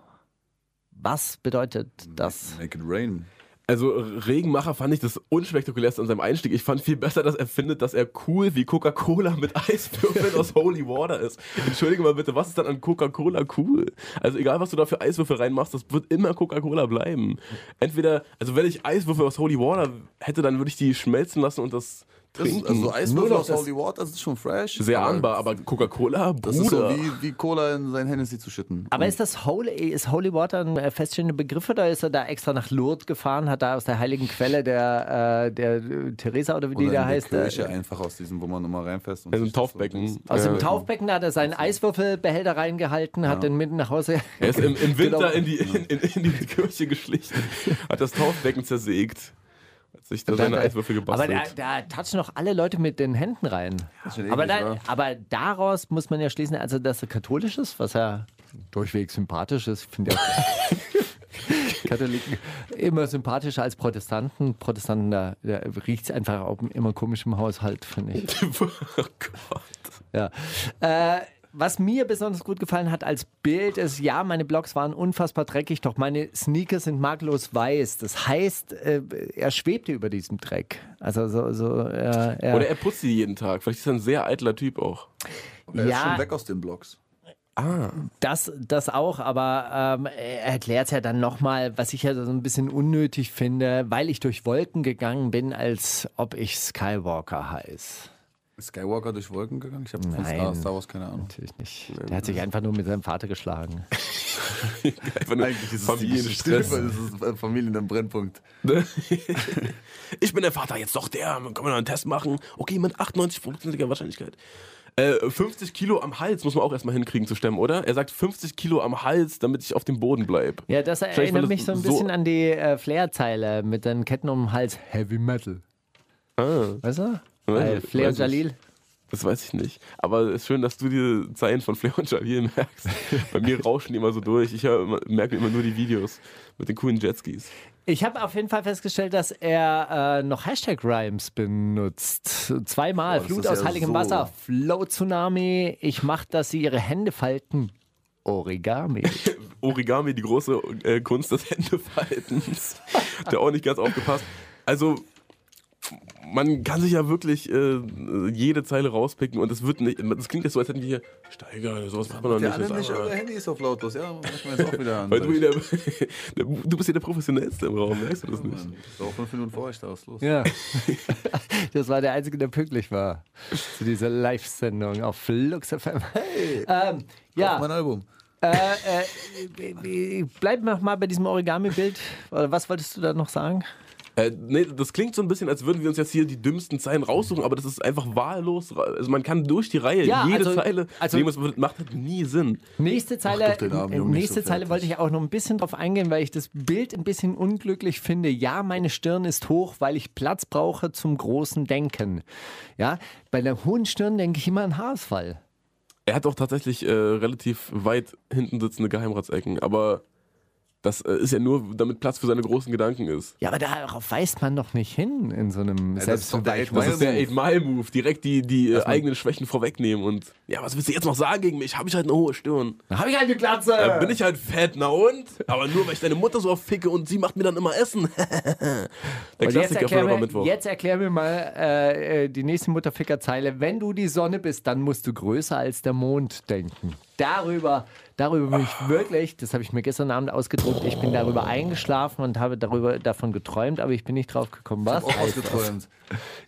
Was bedeutet das? Make it rain. Also Regenmacher fand ich das unspektakulärste an seinem Einstieg. Ich fand viel besser, dass er findet, dass er cool wie Coca-Cola mit Eiswürfeln aus Holy Water ist. Entschuldige mal bitte, was ist dann an Coca-Cola cool? Also egal, was du da für Eiswürfel reinmachst, das wird immer Coca-Cola bleiben. Entweder, also wenn ich Eiswürfel aus Holy Water hätte, dann würde ich die schmelzen lassen und das trinken. also Eiswürfel aus Holy Water, das ist schon fresh. Sehr anbar, aber Coca-Cola, Das ist so Bruder. wie, wie Cola in sein Hennessy zu schütten. Aber Und ist das Holy, ist Holy Water ein äh, feststehender Begriff oder ist er da extra nach Lourdes gefahren, hat da aus der heiligen Quelle der, äh, der äh, Theresa oder wie die oder da in der heißt? Kirche äh, einfach aus diesem, wo man immer reinfasst. und Also das so Taufbecken. aus dem Ja. Taufbecken da hat er seinen Eiswürfelbehälter reingehalten, hat den mitten nach Hause. Er ist im, im Winter Genau. in, die, in, in, in die Kirche geschlichen, hat das Taufbecken zersägt, hat sich da seine Eiswürfel Aber gebastelt. da, da touchen noch alle Leute mit den Händen rein. schon Aber, eklig, da, wa? aber daraus muss man ja schließen, also dass er katholisch ist, was ja durchweg sympathisch ist. Ich finde ja Katholiken immer sympathischer als Protestanten. Protestanten, da, da riecht es einfach auch immer komisch im Haushalt, finde ich. oh Gott. Ja. Äh, was mir besonders gut gefallen hat als Bild ist, ja, meine Blogs waren unfassbar dreckig, doch meine Sneaker sind makellos weiß. Das heißt, äh, er schwebte über diesem Dreck. Also so, so äh, er, Oder er putzt sie jeden Tag. Vielleicht ist er ein sehr eitler Typ auch. Er ist Ja. schon weg aus den Blogs. das, das auch, aber ähm, er erklärt ja dann nochmal, was ich ja so ein bisschen unnötig finde, weil ich durch Wolken gegangen bin, als ob ich Skywalker heiß. Ist Skywalker durch Wolken gegangen? Ich habe von Nein. Star, Star Wars keine Ahnung. Natürlich nicht. Der hat sich einfach nur mit seinem Vater geschlagen. Einfach nur Eigentlich ist es Familienstress. Das ist äh, Familien im Brennpunkt. ich bin der Vater, jetzt doch der. Können wir noch einen Test machen? Okay, mit 98%iger Wahrscheinlichkeit. Äh, 50 Kilo am Hals muss man auch erstmal hinkriegen zu stemmen, oder? Er sagt 50 Kilo am Hals, damit ich auf dem Boden bleibe. Ja, das Vielleicht, erinnert mich es so ein so- bisschen an die äh, Flair-Zeile mit den Ketten um den Hals. Heavy Metal. Ah, Weißt du? Bei Flair und. Jalil. das weiß ich nicht. Aber es ist schön, dass du die Zeilen von Flair und Jalil merkst. Bei mir rauschen die immer so durch. Ich immer, merke immer nur die Videos mit den coolen Jetskis. Ich habe auf jeden Fall festgestellt, dass er äh, noch Hashtag-Rhymes benutzt. Zweimal. das Flut aus ja heiligem so. Wasser, Flow-Tsunami. Ich mach, dass sie ihre Hände falten. Origami. Origami, die große äh, Kunst des Händefaltens. Der auch nicht ganz aufgepasst. Also, man kann sich ja wirklich äh, jede Zeile rauspicken und es wird nicht. Das klingt jetzt so, als hätten wir hier Steiger, sowas macht man doch nicht. alle Das aber- Handy ist auf lautlos. Ja, auch wieder an. Weil du, der, du bist ja der Professionellste im Raum, merkst du das nicht? Ist auch fünf Minuten vor euch da, was ist los? Ja. Das war der Einzige, der pünktlich war zu dieser Live-Sendung auf Flux FM. Ähm, ja, Mein Album. äh, äh, bleib noch mal bei diesem Origami-Bild. Oder Was wolltest du da noch sagen? Äh, nee, das klingt so ein bisschen, als würden wir uns jetzt hier die dümmsten Zeilen raussuchen, aber das ist einfach wahllos. Also man kann durch die Reihe Ja, jede also- Zeile also- nehmen, es macht halt nie Sinn. Nächste Zeile, armen äh, nächste so Zeile wollte ich auch noch ein bisschen drauf eingehen, weil ich das Bild ein bisschen unglücklich finde. Ja, meine Stirn ist hoch, weil ich Platz brauche zum großen Denken. Ja, bei der hohen Stirn denke ich immer an Haarausfall. Er hat auch tatsächlich äh, relativ weit hinten sitzende Geheimratsecken, aber das äh, ist ja nur, damit Platz für seine großen Gedanken ist. Ja, aber darauf weist man doch nicht hin in so einem der Selbstvergleich. Das ist der Mile Eight Mile Move, direkt die, die äh, eigenen Schwächen vorwegnehmen und ja, was willst du jetzt noch sagen gegen mich? Habe ich halt eine hohe Stirn. Da habe ich halt eine Glatze. Äh, bin ich halt fett, na und? Aber nur, weil ich deine Mutter so oft ficke und sie macht mir dann immer Essen. der Und jetzt Klassiker erklär, von mir, Mittwoch. jetzt erklär mir mal äh, äh, die nächste Mutterficker-Zeile. Wenn du die Sonne bist, dann musst du größer als der Mond denken. Darüber, darüber bin ich wirklich, das habe ich mir gestern Abend ausgedruckt, ich bin darüber eingeschlafen und habe darüber, davon geträumt, aber ich bin nicht drauf gekommen. Was? Auch ausgeträumt.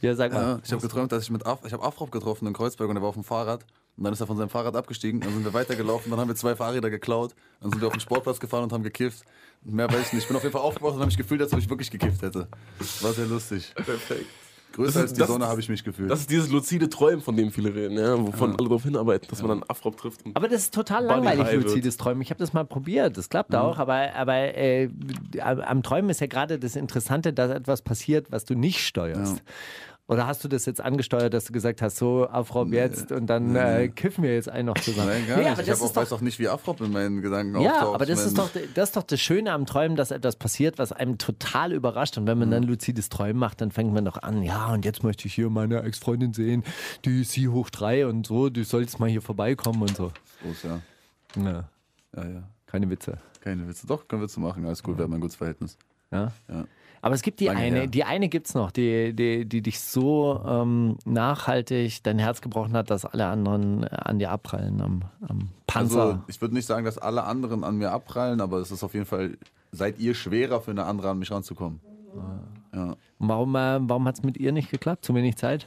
Ja, sag mal. Ja, ich habe geträumt, dass ich mit Af ich habe Afrop getroffen in Kreuzberg und er war auf dem Fahrrad. Und dann ist er von seinem Fahrrad abgestiegen. Dann sind wir weitergelaufen. Dann haben wir zwei Fahrräder geklaut. Dann sind wir auf den Sportplatz gefahren und haben gekifft. Mehr weiß ich nicht. Ich bin auf jeden Fall aufgewacht und habe mich gefühlt, als ob ich wirklich gekifft hätte. War sehr lustig. Perfekt. Größer Das ist- als die das Sonne habe ich mich gefühlt. Das ist dieses luzide Träumen, von dem viele reden, ja, wovon alle darauf hinarbeiten, dass man dann Afrop trifft. Und Aber das ist total langweilig, luzides Träumen. Ich habe das mal probiert, das klappt auch, aber, aber äh, am am Träumen ist ja gerade das Interessante, dass etwas passiert, was du nicht steuerst. Oder hast du das jetzt angesteuert, dass du gesagt hast, so Afrop jetzt und dann äh, kiffen wir jetzt einen noch zusammen? Nein, gar Nee, nicht. aber ich auch, doch weiß auch nicht, wie Afrop in meinen Gedanken Ja, auftaucht. aber das Ich ist, doch, das ist doch das Schöne am Träumen, dass etwas passiert, was einem total überrascht. Und wenn man dann luzides Träumen macht, dann fängt man doch an, ja, und jetzt möchte ich hier meine Ex-Freundin sehen, die ist sie hoch drei und so, du sollst mal hier vorbeikommen und so. Groß, ja. Ja, ja, ja. keine Witze. Keine Witze. Doch, können Witze machen. Alles gut, wir haben ein gutes Verhältnis. Ja. Ja. Aber es gibt die Lange eine, her. die eine gibt es noch, die, die, die dich so ähm, nachhaltig dein Herz gebrochen hat, dass alle anderen äh, an dir abprallen am, am Panzer. Also, ich würde nicht sagen, dass alle anderen an mir abprallen, aber es ist auf jeden Fall, seid ihr schwerer für eine andere an mich ranzukommen. Ja. Und warum äh, warum hat es mit ihr nicht geklappt? Zu wenig Zeit?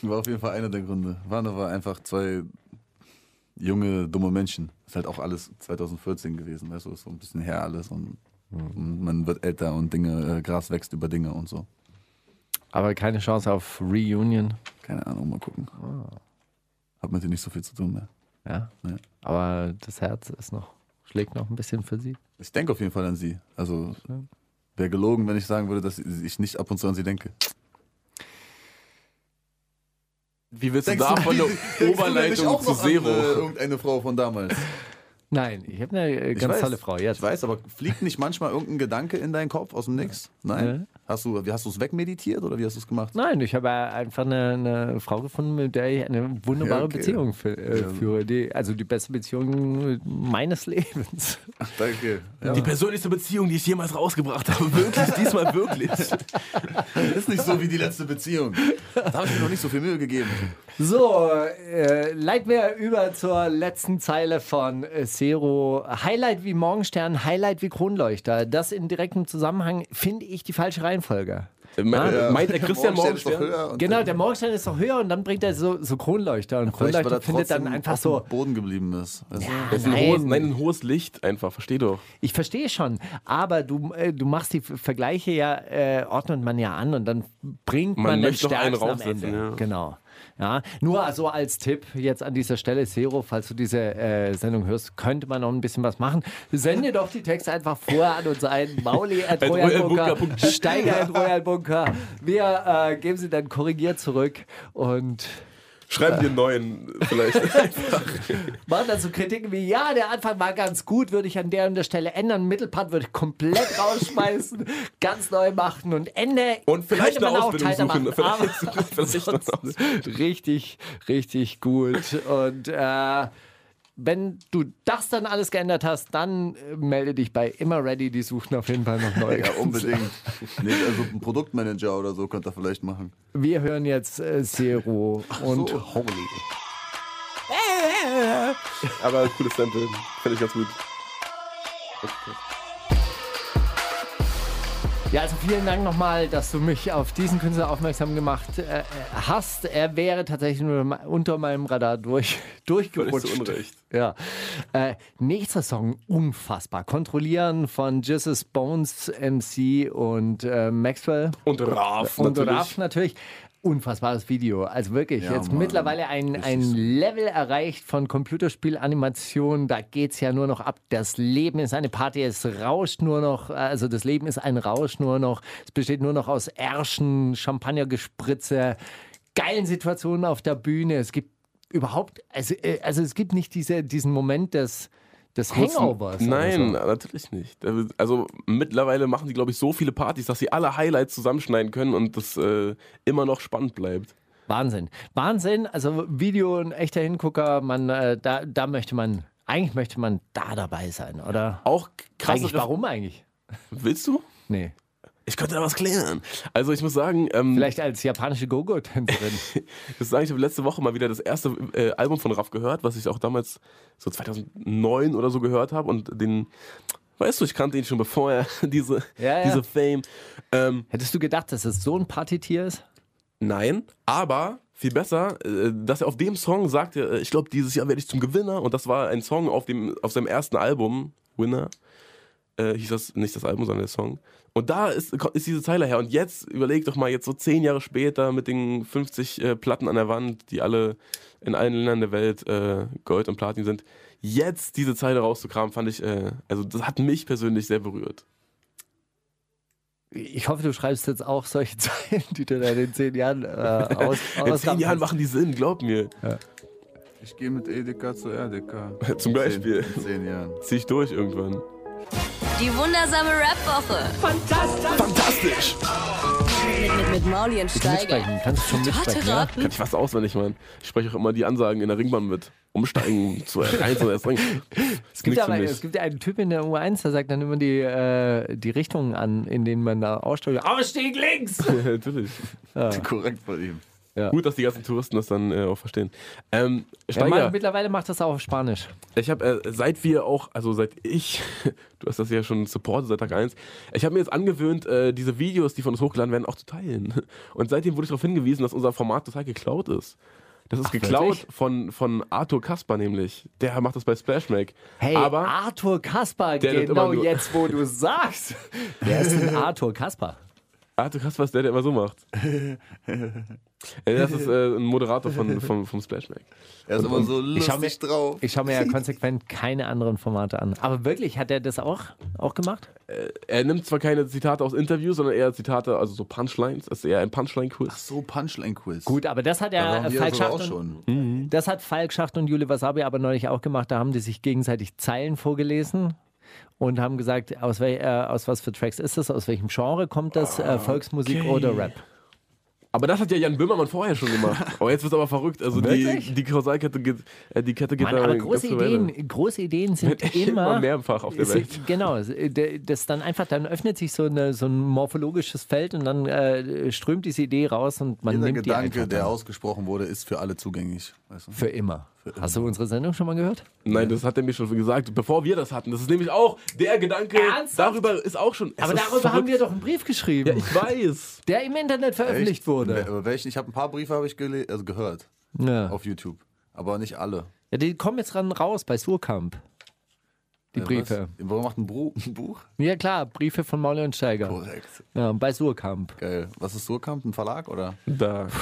War auf jeden Fall einer der Gründe. Waren aber einfach zwei junge, dumme Menschen. Ist halt auch alles 2014 gewesen, weißt du, ist so ein bisschen her alles und, und man wird älter und Dinge, äh, Gras wächst über Dinge und so. Aber keine Chance auf Reunion. Keine Ahnung, mal gucken. Hat mit dir nicht so viel zu tun mehr. Ja. Nee. Aber das Herz ist noch, schlägt noch ein bisschen für sie. Ich denke auf jeden Fall an sie. Also wäre gelogen, wenn ich sagen würde, dass ich nicht ab und zu an sie denke. wie willst du da von der Oberleitung auch zu an, Zero? Äh, irgendeine Frau von damals. Nein, ich habe eine äh, ganz weiß, tolle Frau jetzt. Ich weiß, aber fliegt nicht manchmal irgendein Gedanke in deinen Kopf aus dem Nix? Nein? Hast du, wie hast du es wegmeditiert oder wie hast du es gemacht? Nein, ich habe einfach eine, eine Frau gefunden, mit der ich eine wunderbare Ja, okay. Beziehung fü- äh, führe. Die, also die beste Beziehung meines Lebens. Danke. Ja. Die persönlichste Beziehung, die ich jemals rausgebracht habe. Wirklich, diesmal wirklich. ist nicht so wie die letzte Beziehung. Da habe ich mir noch nicht so viel Mühe gegeben. So, äh, leiten wir über zur letzten Zeile von äh, Zero. Highlight wie Morgenstern, Highlight wie Kronleuchter. Das in direktem Zusammenhang finde ich die falsche Reihenfolge. Me- Meint der Christian Morgenstern ist doch Morgenstern? Genau, der Morgenstern ist doch höher und dann bringt er so, so Kronleuchter. Und Vielleicht, weil Kronleuchter er findet dann einfach auf dem so. Boden geblieben ist. Du? Das ist ein Nein. hohes, nein, ein hohes Licht einfach, versteh doch. Ich verstehe schon, aber du, äh, du machst die Vergleiche ja, äh, ordnet man ja an und dann bringt man, Man den möchte doch einen Stärksten am Ende. ja. Genau. Ja, nur also als Tipp jetzt an dieser Stelle, Zero, falls du diese äh, Sendung hörst, könnte man noch ein bisschen was machen. Sende doch die Texte einfach vor an uns ein. Mauli at Royal Bunker, Steiger at Royal Bunker. Wir äh, geben sie dann korrigiert zurück und Schreiben dir einen neuen vielleicht. machen dann so Kritiken wie, ja, der Anfang war ganz gut, würde ich an der und der Stelle ändern. Mittelpart würde ich komplett rausschmeißen, ganz neu machen und Ende. Und vielleicht eine auch Ausbildung Teile suchen. machen, Vielleicht, vielleicht richtig, richtig gut. Und äh, wenn du das dann alles geändert hast, dann äh, melde dich bei Immer Ready. Die suchen auf jeden Fall noch neue. Ja, unbedingt. nee, also ein Produktmanager oder so könnt ihr vielleicht machen. Wir hören jetzt äh, Zero und so. Holy. Aber cooles Sample. Finde ich ganz gut. Ja, also vielen Dank nochmal, dass du mich auf diesen Künstler aufmerksam gemacht äh, hast. Er wäre tatsächlich nur unter meinem Radar durch, durchgerutscht. Völlig zu Unrecht. Ja. Äh, nächster Song, unfassbar. Kontrollieren von Jesus Bones, MC und äh, Maxwell. Und Raf Und natürlich. Raff natürlich. Unfassbares Video. Also wirklich, Ja, jetzt Mann. mittlerweile ein, ein Level erreicht von Computerspielanimation. Da geht es ja nur noch ab. Das Leben ist eine Party, es rauscht nur noch. Also das Leben ist ein Rausch nur noch. Es besteht nur noch aus Ärschen, Champagnergespritze, geilen Situationen auf der Bühne. Es gibt überhaupt, also, äh, also es gibt nicht diese, diesen Moment des, des Hangovers. Nein, so. natürlich nicht. Also mittlerweile machen die, glaube ich, so viele Partys, dass sie alle Highlights zusammenschneiden können und das äh, immer noch spannend bleibt. Wahnsinn. Wahnsinn. Also Video, ein echter Hingucker, man, äh, da, da möchte man, eigentlich möchte man da dabei sein, oder? Auch krasse Eigentlich, warum eigentlich? Willst du? Nee. Ich könnte da was klären. Also ich muss sagen, ähm, Vielleicht als japanische Gogo-Tänzerin. ich muss sagen, ich habe letzte Woche mal wieder das erste äh, Album von Raff gehört, was ich auch damals so 2009 oder so gehört habe und den, weißt du, ich kannte ihn schon bevor er diese, Ja, ja. diese Fame. Ähm, Hättest du gedacht, dass es so ein Partytier ist? Nein, aber viel besser, äh, dass er auf dem Song sagte, äh, ich glaube, dieses Jahr werde ich zum Gewinner. Und das war ein Song auf, dem, auf seinem ersten Album, Winner. Äh, hieß das nicht das Album, sondern der Song. Und da ist, ist diese Zeile her. Und jetzt überleg doch mal, jetzt so zehn Jahre später mit den 50 äh, Platten an der Wand, die alle in allen Ländern der Welt äh, Gold und Platin sind, jetzt diese Zeile rauszukramen, fand ich, äh, also das hat mich persönlich sehr berührt. Ich hoffe, du schreibst jetzt auch solche Zeilen, die du dann in zehn Jahren äh, aus, In zehn Jahren machen die Sinn, glaub mir. Ich gehe mit Edeka zu Erdeka. Zum Beispiel. In zehn Jahren. Zieh ich durch irgendwann. Die wundersame Rap-Woche Fantastisch! mit, mit, mit Mauli und Steiger. Kannst du schon mitsprechen, ja? Kann ich fast auswendig, Mann. Ich spreche auch immer die Ansagen in der Ringbahn mit. Umsteigen zu R1 oder S-Ring. Es gibt, aber, es gibt ja einen Typ in der U1, der sagt dann immer die, äh, die Richtungen an, in denen man da aussteigt. Ausstieg links! Natürlich. Korrekt von ihm. Gut, dass die ganzen Touristen das dann äh, auch verstehen. Ähm, Ja, Steiger, man, mittlerweile macht das auch auf Spanisch. ich habe, äh, seit wir auch, also seit ich, du hast das ja schon supportet seit Tag 1, ich habe mir jetzt angewöhnt, äh, diese Videos, die von uns hochgeladen werden, auch zu teilen. Und seitdem wurde ich darauf hingewiesen, dass unser Format total geklaut ist. Das ist geklaut wirklich? von, von Arthur Kasper nämlich. Der macht das bei Splashmake. Hey, Aber Arthur Kasper, genau jetzt, wo du sagst. Wer ist denn Arthur Kasper? Arthur Kasper ist der, der immer so macht. Äh, das ist äh, ein Moderator von, vom, vom Splashmake. Er ist immer so Ich lustig mir- drauf. Ich schaue mir ja konsequent keine anderen Formate an. Aber wirklich, hat er das auch, auch gemacht? Er nimmt zwar keine Zitate aus Interviews, sondern eher Zitate, also so Punchlines. Das ist eher ein Punchline-Quiz. So Punchline-Quiz. Gut, aber das hat da ja äh, wir Falk sogar auch Schacht schon. und, das hat Falk Schacht und Jule Wasabi aber neulich auch gemacht. Da haben die sich gegenseitig Zeilen vorgelesen und haben gesagt, aus, wel, äh, aus was für Tracks ist das, aus welchem Genre kommt das, äh, Volksmusik oder Rap. Aber das hat ja Jan Böhmermann vorher schon gemacht. Aber jetzt wird es aber verrückt. Also Wirklich? die, die Kausalkette geht, äh, die Kette geht Mann, da aber große. Ideen, große Ideen sind Immer immer, mehrfach auf der Welt. Genau, äh, das dann einfach, dann öffnet sich so, eine, so ein morphologisches Feld und dann äh, strömt diese Idee raus und man Jeder nimmt die Gedanke, der ausgesprochen wurde, ist für alle zugänglich. Weißt du? Für immer. Hast du unsere Sendung schon mal gehört? Nein, das hat er mir schon gesagt, bevor wir das hatten. Das ist nämlich auch der Gedanke. Ernsthaft? Darüber ist auch schon. Aber darüber verrückt. haben wir doch einen Brief geschrieben, Ja, ich weiß. der im Internet veröffentlicht Echt? wurde. Welchen? Ich habe ein paar Briefe habe ich also gehört Ja. auf YouTube, aber nicht alle. ja, die kommen jetzt ran raus bei Surkamp. Die Äh, Briefe. Was? Warum macht ein, Bru ein Buch? Ja klar, Briefe von Mauli und Steiger. Korrekt. Ja, bei Surkamp. Geil. Was ist Surkamp? Ein Verlag oder? Da.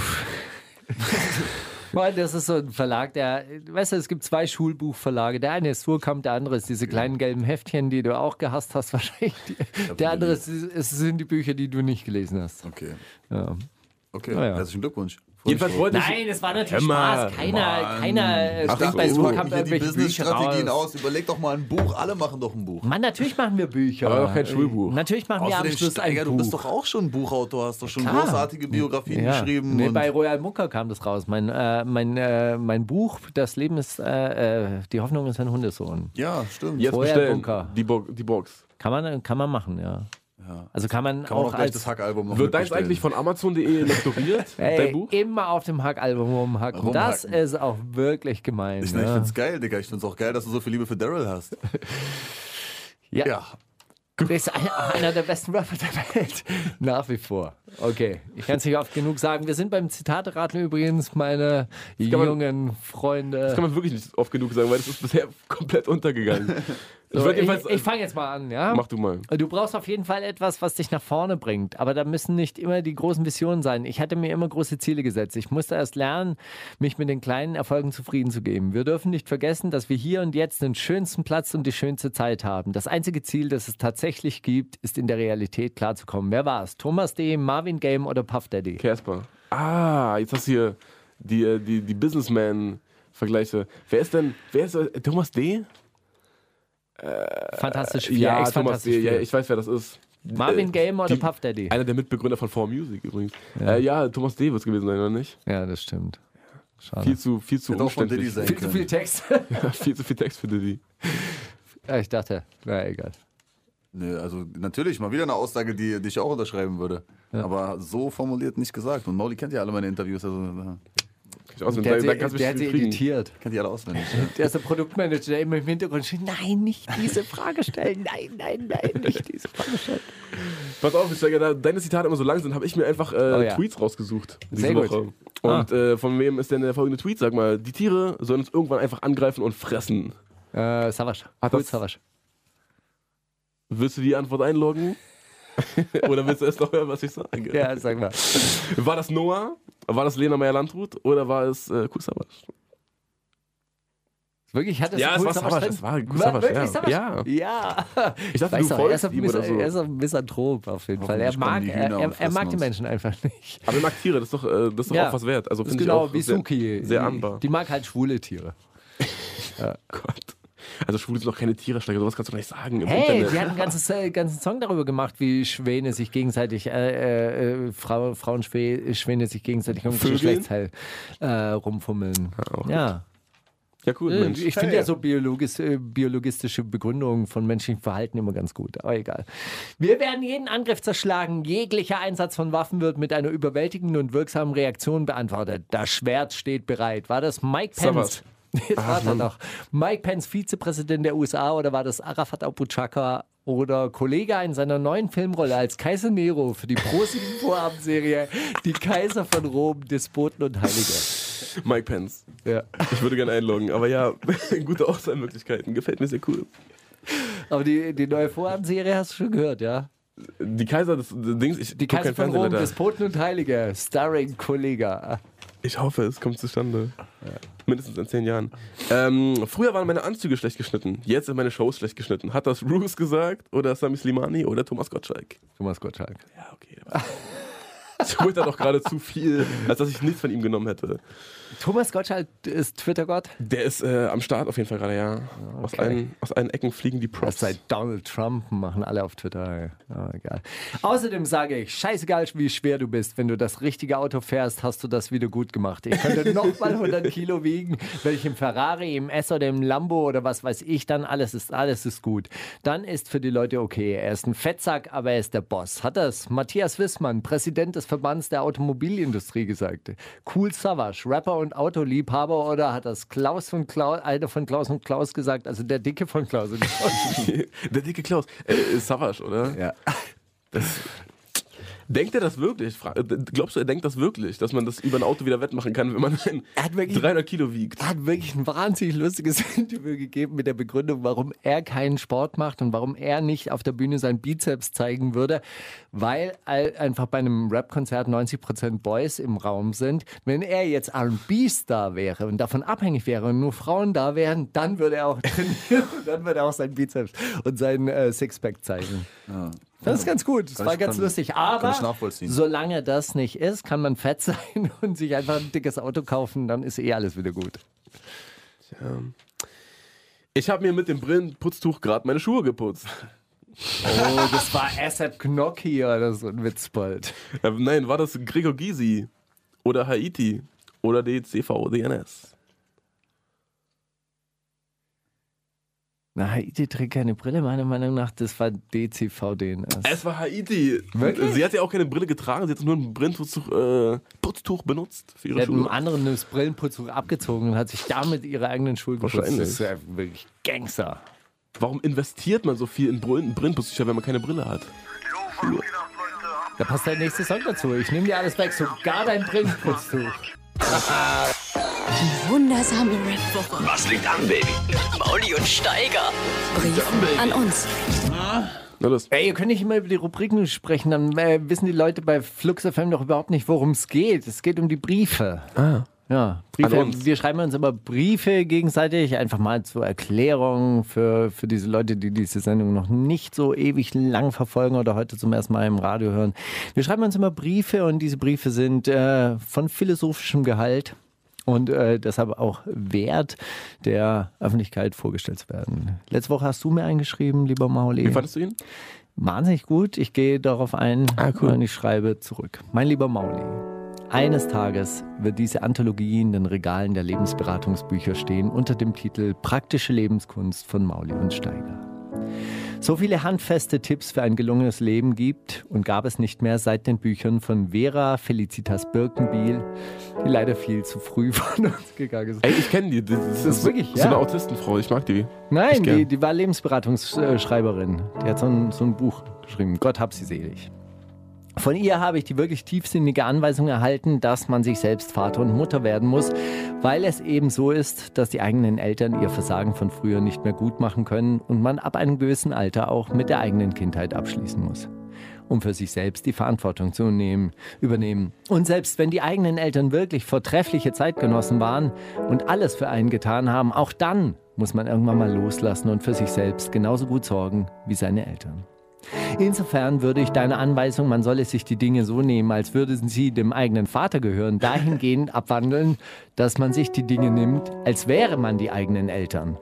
Mann, das ist so ein Verlag, der, weißt du, es gibt zwei Schulbuchverlage. Der eine ist Surkamp, der andere ist diese kleinen gelben Heftchen, die du auch gehasst hast wahrscheinlich. Der andere ist, es sind die Bücher, die du nicht gelesen hast. Okay. Ja. Okay, ja. herzlichen Glückwunsch. Jedenfalls wollte ich. Nein, es war natürlich Spaß. Keiner, keiner äh, Ach, bringt bei so, die irgendwelche Bücher Business-Strategien raus. aus. Überleg doch mal ein Buch. Alle machen doch ein Buch. Mann, natürlich machen wir Bücher. Aber kein Schulbuch. Natürlich machen wir am Außerdem, Schluss Steiger, ein du Buch. bist doch auch schon Buchautor, hast doch schon Klar. großartige Biografien ja. geschrieben. Nee, und bei Royal Mucker kam das raus. Mein, äh, mein, äh, mein Buch, Das Leben ist, äh, äh, die Hoffnung ist ein Hundesohn. ja, stimmt. Jetzt Vorher bestellen. Bunker. Die, Bo die Box. Kann man, kann man machen, ja. Also kann man Kann man auch auch gleich als das Hack-Album noch Wird deins eigentlich von Amazon.de lektoriert? Ey, dein Buch? immer auf dem Hack-Album rumhacken. Das ist auch wirklich gemein. Ich, ne, ich find's geil, Digga. Ich find's auch geil, dass du so viel Liebe für Daryl hast. ja. Ja. Der ist einer, einer der besten Rapper der Welt. Nach wie vor. Okay, ich kann es nicht oft genug sagen. Wir sind beim Zitate-Raten übrigens, meine kann man- jungen Freunde. Das kann man wirklich nicht oft genug sagen, weil das ist bisher komplett untergegangen. So, ich jedenfalls- ich fange jetzt mal an, ja? Mach du mal. Du brauchst auf jeden Fall etwas, was dich nach vorne bringt. Aber da müssen nicht immer die großen Visionen sein. Ich hatte mir immer große Ziele gesetzt. Ich musste erst lernen, mich mit den kleinen Erfolgen zufrieden zu geben. Wir dürfen nicht vergessen, dass wir hier und jetzt den schönsten Platz und die schönste Zeit haben. Das einzige Ziel, das es tatsächlich gibt, ist in der Realität klarzukommen. Wer war es? Thomas D., Marvin Game oder Puff Daddy? Casper. Ah, jetzt hast du hier die, äh, die, die Businessman-Vergleiche. Wer ist denn, wer ist äh, Thomas D? Fantastisch viel. ja, Thomas ex-fantastisch D. Ja, ich weiß, wer das ist. Marvin Äh, Game oder Puff Daddy? Einer der Mitbegründer von 4Music übrigens. Ja, äh, ja Thomas D. wird es gewesen sein, oder nicht? Ja, das stimmt. Schade. Viel zu, viel zu umständlich. sein Viel zu können. viel Text. Ja, viel zu viel Text für Diddy. ja, ich dachte, na egal. Nö, also natürlich, mal wieder eine Aussage, die, die ich auch unterschreiben würde. Aber so formuliert nicht gesagt. Und Mauli kennt ja alle meine Interviews, also äh, Ich aus, Der, da, hat sie, der hat mich sie editiert. kennt die alle auswendig. Der ist der Produktmanager, der immer im Hintergrund steht. Nein, nicht diese Frage stellen. Nein, nein, nein, nicht diese Frage stellen. Pass auf, Steiger, da deine Zitate immer so lang sind, habe ich mir einfach äh, Oh ja. Tweets rausgesucht. Diese Sehr gut. Woche. Und äh, von wem ist denn der folgende Tweet? Sag mal, die Tiere sollen uns irgendwann einfach angreifen und fressen. Äh, Savasch. Hat Cool, das-. Willst du die Antwort einloggen? oder willst du erst noch hören, was ich sage? Ja, sag mal. War das Noah? War das Lena Meyer-Landrut? Oder war es äh, Kusavasch? Wirklich, hat das Ja, es war Savasch es war Savasch, wirklich ja. Savasch? Ja. Ja. Ich dachte, Weiß du er folgst ein ihm oder so. Er ist ein Misanthrop auf jeden Fall. Er mag, die er, er, er mag die. Menschen einfach nicht. Aber er mag Tiere, das ist doch, äh, das ist doch Ja. auch was wert. Also Das ist finde ich genau auch wie sehr, Suki. Sehr Die- anbar. Die mag halt schwule Tiere. Gott. Also Schwule sind doch keine Tiere, Steiger. Sowas kannst du doch nicht sagen im Hey, Internet. die hat einen ganzen, äh, ganzen Song darüber gemacht, wie Schwäne sich gegenseitig, äh, äh, Frau, Frauenschwäne sich gegenseitig um? Geschlechtsteil äh, rumfummeln. auch Ja. Ja, cool, Äh, Mensch. Ich finde ja so biologis, äh, biologistische Begründungen von menschlichem Verhalten immer ganz gut, aber egal. Wir werden jeden Angriff zerschlagen. Jeglicher Einsatz von Waffen wird mit einer überwältigenden und wirksamen Reaktion beantwortet. Das Schwert steht bereit. War das Mike. Pence? Jetzt warte noch. Mike Pence, Vizepräsident der USA, oder war das Arafat Abuchaka oder Kollege in seiner neuen Filmrolle als Kaiser Nero für die ProSieben Vorabendserie Die Kaiser von Rom, Despoten und Heilige? Mike Pence. Ja. Ich würde gerne einloggen, aber ja, gute Auswahlmöglichkeiten. Gefällt mir sehr cool. Aber die, die neue Vorabendserie hast du schon gehört, ja? Die Kaiser des Dings, ich Die Kaiser von Rom. Despoten und Heilige, starring Kollega. Ich hoffe, es kommt zustande. Mindestens in zehn Jahren. Ähm, früher waren meine Anzüge schlecht geschnitten. Jetzt sind meine Shows schlecht geschnitten. Hat das Roos gesagt oder Sami Slimani oder Thomas Gottschalk? Thomas Gottschalk. Ja, okay. Twitter doch gerade zu viel, als dass ich nichts von ihm genommen hätte. Thomas Gottschalk ist Twitter-Gott. Der ist äh, am Start auf jeden Fall gerade, ja. Aus, allen, aus allen Ecken fliegen die Das Props. seit Donald Trump machen alle auf Twitter. Ja, egal. Außerdem sage ich, scheißegal, wie schwer du bist. Wenn du das richtige Auto fährst, hast du das wieder gut gemacht. Ich könnte nochmal 100 Kilo wiegen, wenn ich im Ferrari, im S oder im Lambo oder was weiß ich, dann alles ist, alles ist gut. Dann ist für die Leute okay. Er ist ein Fettsack, aber er ist der Boss. Hat das Matthias Wissmann, Präsident des Verbands der Automobilindustrie gesagt. Cool Savage, Rapper und Autoliebhaber oder hat das Klaus von Klaus, einer von Klaus und Klaus gesagt, also der Dicke von Klaus und Klaus. Der dicke Klaus. Äh, Savage, oder? Ja. Denkt er das wirklich? Äh, Glaubst du, er denkt das wirklich, dass man das über ein Auto wieder wettmachen kann, wenn man Er hat wirklich- 300 Kilo wiegt? Er hat wirklich ein wahnsinnig lustiges Interview gegeben mit der Begründung, warum er keinen Sport macht und warum er nicht auf der Bühne seinen Bizeps zeigen würde, weil einfach bei einem Rap-Konzert 90% Boys im Raum sind. Wenn er jetzt R&B-Star wäre und davon abhängig wäre und nur Frauen da wären, dann würde er auch trainieren und dann würde er auch seinen Bizeps und seinen äh, Sixpack zeigen. Das ist ganz gut, das war ganz kann- lustig. Aber solange das nicht ist, kann man fett sein und sich einfach ein dickes Auto kaufen, dann ist eh alles wieder gut. Ich habe mir mit dem Brillenputztuch gerade meine Schuhe geputzt. Oh, das war ASAP Gnocchi oder so ein Witzbold. Äh, nein, war das Gregor Gysi oder Haiti oder die CVDNS? Na, Haiti trägt keine Brille, meiner Meinung nach. Das war DCVDNS. Es war Haiti. Wirklich? Sie hat ja auch keine Brille getragen, sie hat nur ein Brillenputztuch äh, Putztuch benutzt für Sie ihre hat einem Schuhe. anderen das Brillenputztuch abgezogen und hat sich damit ihre eigenen Schuhe geputzt. Wahrscheinlich. Das ist ja wirklich Gangster. Warum investiert man so viel in Brillen- Brillenputztücher, wenn man keine Brille hat? Da passt dein nächster Song dazu. Ich nehme dir alles weg, sogar dein Brillenputztuch. Wundersame Rap-Woche. Was liegt an, Baby? Mauli und Steiger. Brief an uns. Na das. Ey, ihr könnt nicht immer über die Rubriken sprechen, dann äh, wissen die Leute bei Flux FM doch überhaupt nicht, worum es geht. Es geht um die Briefe. Ah. Ja, Briefe. An uns. Wir schreiben uns immer Briefe gegenseitig, einfach mal zur Erklärung für, für diese Leute, die diese Sendung noch nicht so ewig lang verfolgen oder heute zum ersten Mal im Radio hören. Wir schreiben uns immer Briefe und diese Briefe sind äh, von philosophischem Gehalt und äh, deshalb auch wert, der Öffentlichkeit vorgestellt zu werden. Letzte Woche hast du mir eingeschrieben, lieber Mauli. Wie fandest du ihn? Wahnsinnig gut. Ich gehe darauf ein Ah, cool. und ich schreibe zurück. Mein lieber Mauli, eines Tages wird diese Anthologie in den Regalen der Lebensberatungsbücher stehen unter dem Titel Praktische Lebenskunst von Mauli und Steiger. So viele handfeste Tipps für ein gelungenes Leben gibt und gab es nicht mehr seit den Büchern von Vera Felicitas Birkenbiel, die leider viel zu früh von uns gegangen ist. Ey, ich kenne die. Das, Das ist wirklich, so ja. eine Autistenfrau. Ich mag die. Nein, die, die war Lebensberatungsschreiberin. Die hat so ein, so ein Buch geschrieben. Gott hab sie selig. Von ihr habe ich die wirklich tiefsinnige Anweisung erhalten, dass man sich selbst Vater und Mutter werden muss, weil es eben so ist, dass die eigenen Eltern ihr Versagen von früher nicht mehr gut machen können und man ab einem gewissen Alter auch mit der eigenen Kindheit abschließen muss um für sich selbst die Verantwortung zu nehmen, übernehmen. Und selbst wenn die eigenen Eltern wirklich vortreffliche Zeitgenossen waren und alles für einen getan haben, auch dann muss man irgendwann mal loslassen und für sich selbst genauso gut sorgen wie seine Eltern. Insofern würde ich deine Anweisung, man solle sich die Dinge so nehmen, als würden sie dem eigenen Vater gehören, dahingehend abwandeln, dass man sich die Dinge nimmt, als wäre man die eigenen Eltern.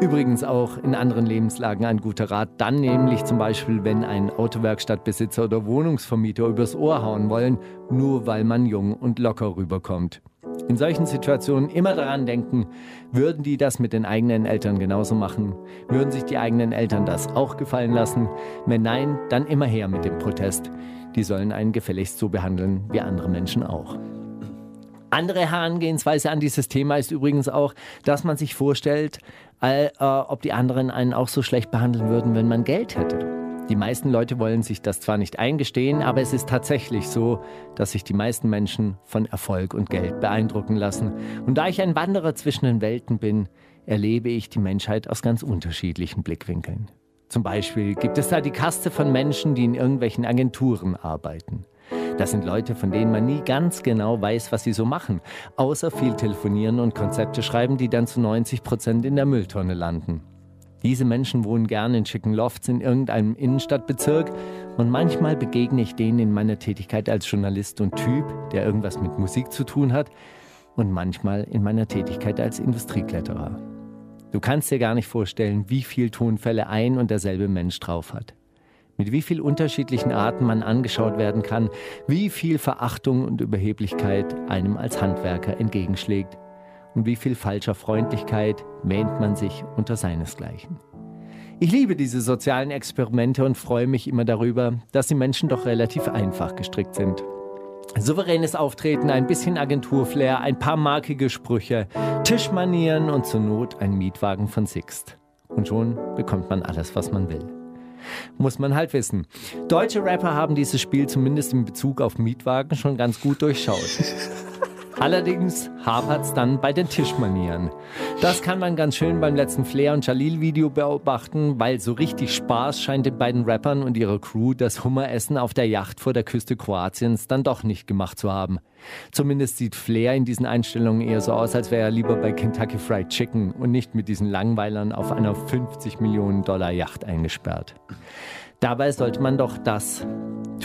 Übrigens auch in anderen Lebenslagen ein guter Rat, dann nämlich zum Beispiel, wenn ein Autowerkstattbesitzer oder Wohnungsvermieter übers Ohr hauen wollen, nur weil man jung und locker rüberkommt. In solchen Situationen immer daran denken, würden die das mit den eigenen Eltern genauso machen? Würden sich die eigenen Eltern das auch gefallen lassen? Wenn nein, dann immer her mit dem Protest. Die sollen einen gefälligst so behandeln wie andere Menschen auch. Andere Herangehensweise an dieses Thema ist übrigens auch, dass man sich vorstellt, äh, äh, ob die anderen einen auch so schlecht behandeln würden, wenn man Geld hätte. Die meisten Leute wollen sich das zwar nicht eingestehen, aber es ist tatsächlich so, dass sich die meisten Menschen von Erfolg und Geld beeindrucken lassen. Und da ich ein Wanderer zwischen den Welten bin, erlebe ich die Menschheit aus ganz unterschiedlichen Blickwinkeln. Zum Beispiel gibt es da die Kaste von Menschen, die in irgendwelchen Agenturen arbeiten. Das sind Leute, von denen man nie ganz genau weiß, was sie so machen, außer viel telefonieren und Konzepte schreiben, die dann zu 90 Prozent in der Mülltonne landen. Diese Menschen wohnen gern in schicken Lofts in irgendeinem Innenstadtbezirk und manchmal begegne ich denen in meiner Tätigkeit als Journalist und Typ, der irgendwas mit Musik zu tun hat, und manchmal in meiner Tätigkeit als Industriekletterer. Du kannst dir gar nicht vorstellen, wie viel Tonfälle ein und derselbe Mensch drauf hat. Mit wie viel unterschiedlichen Arten man angeschaut werden kann, wie viel Verachtung und Überheblichkeit einem als Handwerker entgegenschlägt und wie viel falscher Freundlichkeit wähnt man sich unter seinesgleichen. Ich liebe diese sozialen Experimente und freue mich immer darüber, dass die Menschen doch relativ einfach gestrickt sind. Souveränes Auftreten, ein bisschen Agenturflair, ein paar markige Sprüche, Tischmanieren und zur Not ein Mietwagen von Sixt. Und schon bekommt man alles, was man will. Muss man halt wissen. Deutsche Rapper haben dieses Spiel zumindest in Bezug auf Mietwagen schon ganz gut durchschaut. Allerdings hapert es dann bei den Tischmanieren. Das kann man ganz schön beim letzten Flair und Jalil-Video beobachten, weil so richtig Spaß scheint den beiden Rappern und ihrer Crew das Hummeressen auf der Yacht vor der Küste Kroatiens dann doch nicht gemacht zu haben. Zumindest sieht Flair in diesen Einstellungen eher so aus, als wäre er lieber bei Kentucky Fried Chicken und nicht mit diesen Langweilern auf einer 50 Millionen Dollar Yacht eingesperrt. Dabei sollte man doch das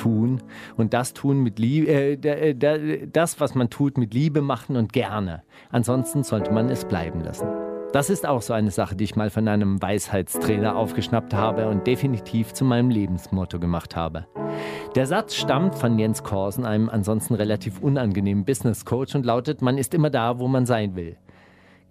tun und das tun mit Liebe, äh, das, was man tut, mit Liebe machen und gerne. Ansonsten sollte man es bleiben lassen. Das ist auch so eine Sache, die ich mal von einem Weisheitstrainer aufgeschnappt habe und definitiv zu meinem Lebensmotto gemacht habe. Der Satz stammt von Jens Korsen, einem ansonsten relativ unangenehmen Business Coach und lautet, man ist immer da, wo man sein will.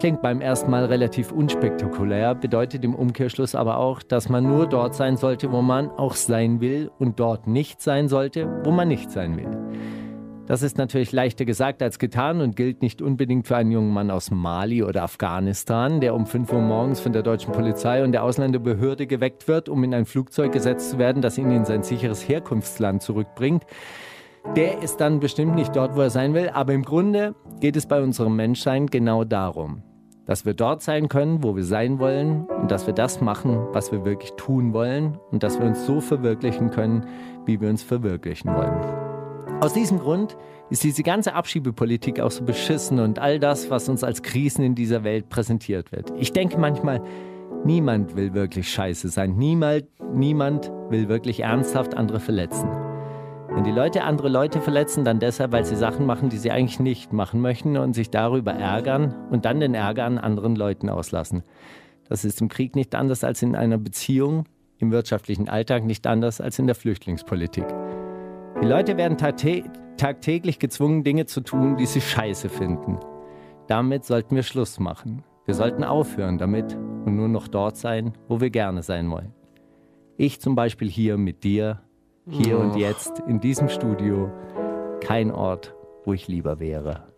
Klingt beim ersten Mal relativ unspektakulär, bedeutet im Umkehrschluss aber auch, dass man nur dort sein sollte, wo man auch sein will und dort nicht sein sollte, wo man nicht sein will. Das ist natürlich leichter gesagt als getan und gilt nicht unbedingt für einen jungen Mann aus Mali oder Afghanistan, der um 5 Uhr morgens von der deutschen Polizei und der Ausländerbehörde geweckt wird, um in ein Flugzeug gesetzt zu werden, das ihn in sein sicheres Herkunftsland zurückbringt. Der ist dann bestimmt nicht dort, wo er sein will, aber im Grunde geht es bei unserem Menschsein genau darum, dass wir dort sein können, wo wir sein wollen und dass wir das machen, was wir wirklich tun wollen und dass wir uns so verwirklichen können, wie wir uns verwirklichen wollen. Aus diesem Grund ist diese ganze Abschiebepolitik auch so beschissen und all das, was uns als Krisen in dieser Welt präsentiert wird. Ich denke manchmal, niemand will wirklich scheiße sein. Niemand, niemand will wirklich ernsthaft andere verletzen. Wenn die Leute andere Leute verletzen, dann deshalb, weil sie Sachen machen, die sie eigentlich nicht machen möchten und sich darüber ärgern und dann den Ärger an anderen Leuten auslassen. Das ist im Krieg nicht anders als in einer Beziehung, im wirtschaftlichen Alltag nicht anders als in der Flüchtlingspolitik. Die Leute werden tagtäglich gezwungen, Dinge zu tun, die sie scheiße finden. Damit sollten wir Schluss machen. Wir sollten aufhören damit und nur noch dort sein, wo wir gerne sein wollen. Ich zum Beispiel hier mit dir hier und jetzt in diesem Studio kein Ort, wo ich lieber wäre.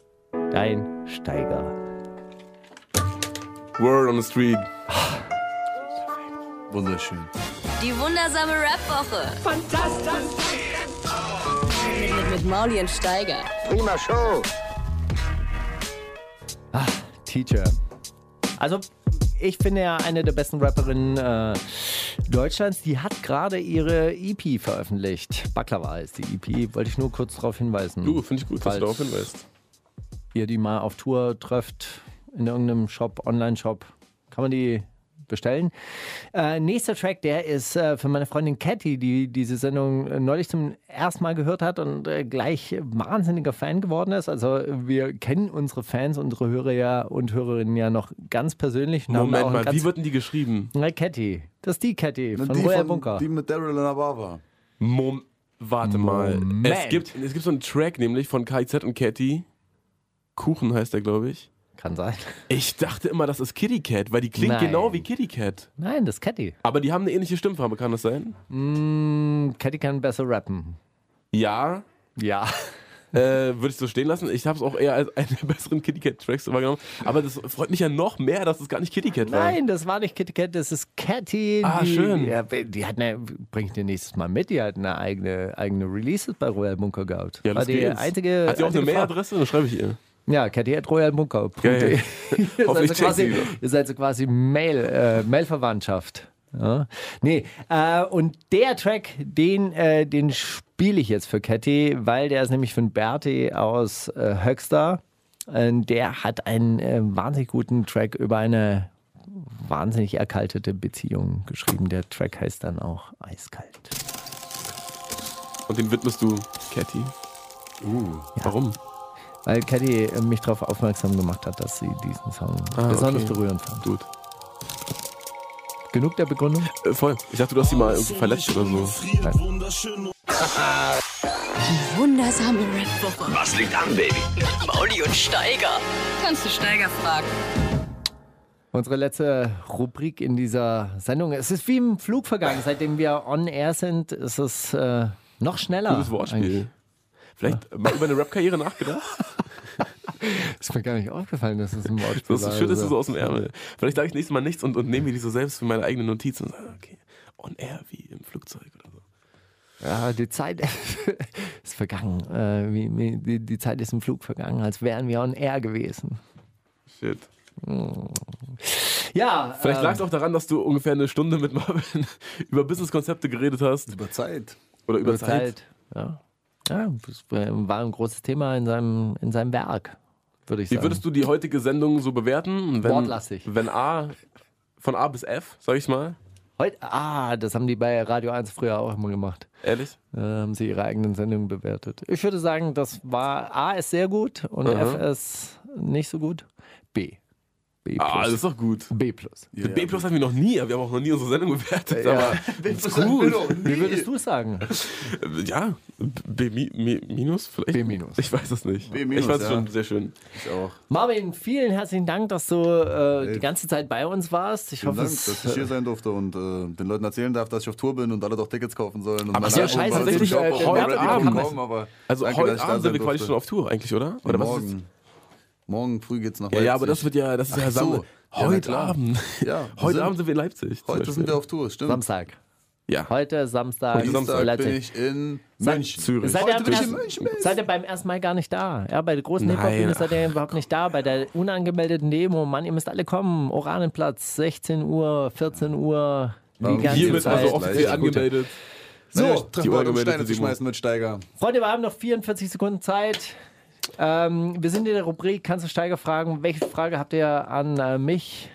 Dein Steiger. Word on the Street. Wunderschön. Die wundersame Rap-Woche. Fantastisch. Mit, mit, mit Mauli und Steiger. Prima Show. Ah, Teacher. Also, ich finde ja eine der besten Rapperinnen äh, Deutschlands, die hat gerade ihre EP veröffentlicht. Baklava ist die EP, wollte ich nur kurz darauf hinweisen. Du, finde ich gut, dass du darauf hinweist. Ihr die mal auf Tour trefft, in irgendeinem Shop, Online-Shop, kann man die bestellen. Äh, nächster Track, der ist äh, für meine Freundin Catty, die diese Sendung äh, neulich zum ersten Mal gehört hat und äh, gleich wahnsinniger Fan geworden ist. Also wir kennen unsere Fans, unsere Hörer ja und Hörerinnen ja noch ganz persönlich. Moment mal, wie wird denn die geschrieben? Na, Catty. Das ist die Catty von Royal Bunker. Die mit Daryl und Abava. Mom Warte mal. Es gibt, es gibt so einen Track nämlich von KIZ und Catty. Kuchen heißt der, glaube ich. Kann sein. Ich dachte immer, das ist Kitty Cat, weil die klingt Nein. genau wie Kitty Cat. Nein, das ist Catty. Aber die haben eine ähnliche Stimmfarbe, kann das sein? Mm, Catty kann besser rappen. Ja. Ja. Äh, Würde ich so stehen lassen. Ich habe es auch eher als einen der besseren Kitty Cat Tracks wahrgenommen. Aber das freut mich ja noch mehr, dass es gar nicht Kitty Cat war. Nein, das war nicht Kitty Cat, das ist Catty. Ah, die, schön. Ja, die hat eine, bring ich dir nächstes Mal mit, die hat eine eigene, eigene Releases bei Royal Bunker gehabt. Ja, war das die geht's. einzige. Hat sie auch eine. Mailadresse? Dann schreibe ich ihr. Ja. Geil. ihr, seid so quasi, ihr seid so quasi Mail, äh, Mailverwandtschaft. Ja. Nee, äh, und der Track, den, äh, den spiele ich jetzt für Catty, weil der ist nämlich von Berti aus äh, Höxter. Der hat einen äh, wahnsinnig guten Track über eine wahnsinnig erkaltete Beziehung geschrieben. Der Track heißt dann auch Eiskalt. Und den widmest du Catty. Uh, warum? Weil Catty äh, mich darauf aufmerksam gemacht hat, dass sie diesen Song Ah, besonders okay. berührend fand. Gut. Genug der Begründung? Äh, voll. Ich dachte, du hast sie mal irgendwie verletzt oder so. Wundersame Rap-Woche. Was liegt an, Baby? Mauli und Steiger. Kannst du Steiger fragen? Unsere letzte Rubrik in dieser Sendung. Es ist wie im Flug vergangen. Seitdem wir on air sind, ist es äh, noch schneller. Gutes Wortspiel. eigentlich. Vielleicht mal über eine Rap-Karriere nachgedacht? Ist mir gar nicht aufgefallen, dass es ein Wortspiel Das war. schüttest du so aus dem Ärmel. Vielleicht sage ich nächstes Mal nichts und, und nehme mir die so selbst für meine eigene Notiz und sage, okay, on air wie im Flugzeug oder so. Ja, die Zeit ist vergangen. Äh, wie, wie, die, die Zeit ist im Flug vergangen, als wären wir on air gewesen. Shit. Ja, Vielleicht ähm, lag es auch daran, dass du ungefähr eine Stunde mit Marvin über Businesskonzepte geredet hast Über Zeit. oder über, über Zeit. Zeit. Ja. Ja, das war ein großes Thema in seinem, in seinem Werk, würde ich Wie sagen. würdest du die heutige Sendung so bewerten? Wenn, Wortlastig. Wenn A, von A bis F, sag ich mal, Heute, ah, das haben die bei Radio 1 früher auch immer gemacht. ehrlich? Äh, haben sie ihre eigenen Sendungen bewertet. Ich würde sagen, das war A ist sehr gut und Aha. F ist nicht so gut. B. B plus. Ah, das ist doch gut. B plus. Mit B plus haben wir noch nie, wir haben auch noch nie unsere Sendung bewertet, Ja. aber ist gut. Wie würdest du es sagen? Äh, Ja, B mi, mi, minus vielleicht? B minus. Ich weiß es nicht. B minus, ich weiß es ja. schon sehr schön. Ich auch. Marvin, vielen herzlichen Dank, dass du äh, die ganze Zeit bei uns warst. Ich Vielen hoffe, Dank, es dass ich hier sein durfte und äh, den Leuten erzählen darf, dass ich auf Tour bin und alle doch Tickets kaufen sollen. Und Aber ja scheiße, tatsächlich, gekommen, aber Also heute Abend sind wir quasi schon auf Tour eigentlich, oder? Oder was ist morgen. Früh geht's nach Ja, ja, aber das Leipzig. wird ja, das ist ja Ach so. Ja, na Heute klar. Abend. Ja, Heute sind- Abend sind wir in Leipzig. Heute Beispiel. sind wir auf Tour, stimmt. Samstag. Ja. Heute Samstag. Heute Samstag Dienstag bin Leipzig. ich in Sa- München. Zürich. Seid ihr, Heute am bin ich in ersten, München, seid ihr beim ersten Mal gar nicht da? Ja, bei der großen Hip-Hop-Bühne seid ihr überhaupt nicht da. Bei der unangemeldeten Demo, Mann, ihr müsst alle kommen. Oranenplatz, 16 Uhr, 14 Uhr. Die Warum ganze Hiermit Zeit. also offiziell angemeldet. So, Naja, die um unangemeldete Steine zu schmeißen mit Steiger. Freunde, wir haben noch 44 Sekunden Zeit. Ähm, wir sind in der Rubrik Kannst du Steiger fragen? Welche Frage habt ihr an äh, mich?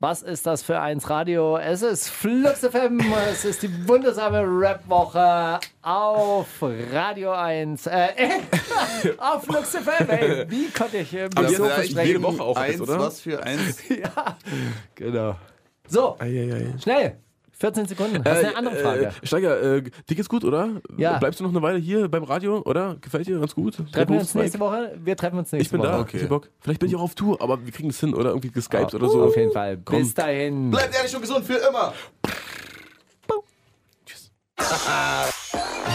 Was ist das für eins Radio? Es ist Flux FM. Es ist die wundersame Rap-Woche auf Radio 1. Äh, auf Flux FM. Ey, wie konnte ich äh, Aber so versprechen? jede Woche auch eins, jetzt, oder? was für eins. Ja, genau. So, Eieiei. schnell. 14 Sekunden. Hast du eine andere Frage? Äh, Steiger, äh, dir geht's gut, oder? Ja. Bleibst du noch eine Weile hier beim Radio, oder? Gefällt dir ganz gut? Treffen wir uns nächste Woche? Wir treffen uns nächste Ich bin Woche. da, Okay. ich Bock. Vielleicht bin ich auch auf Tour, aber wir kriegen es hin, oder? Irgendwie geskypt Ah, oder so. Auf jeden Fall. Bis dahin. Bleibt ehrlich und gesund für immer.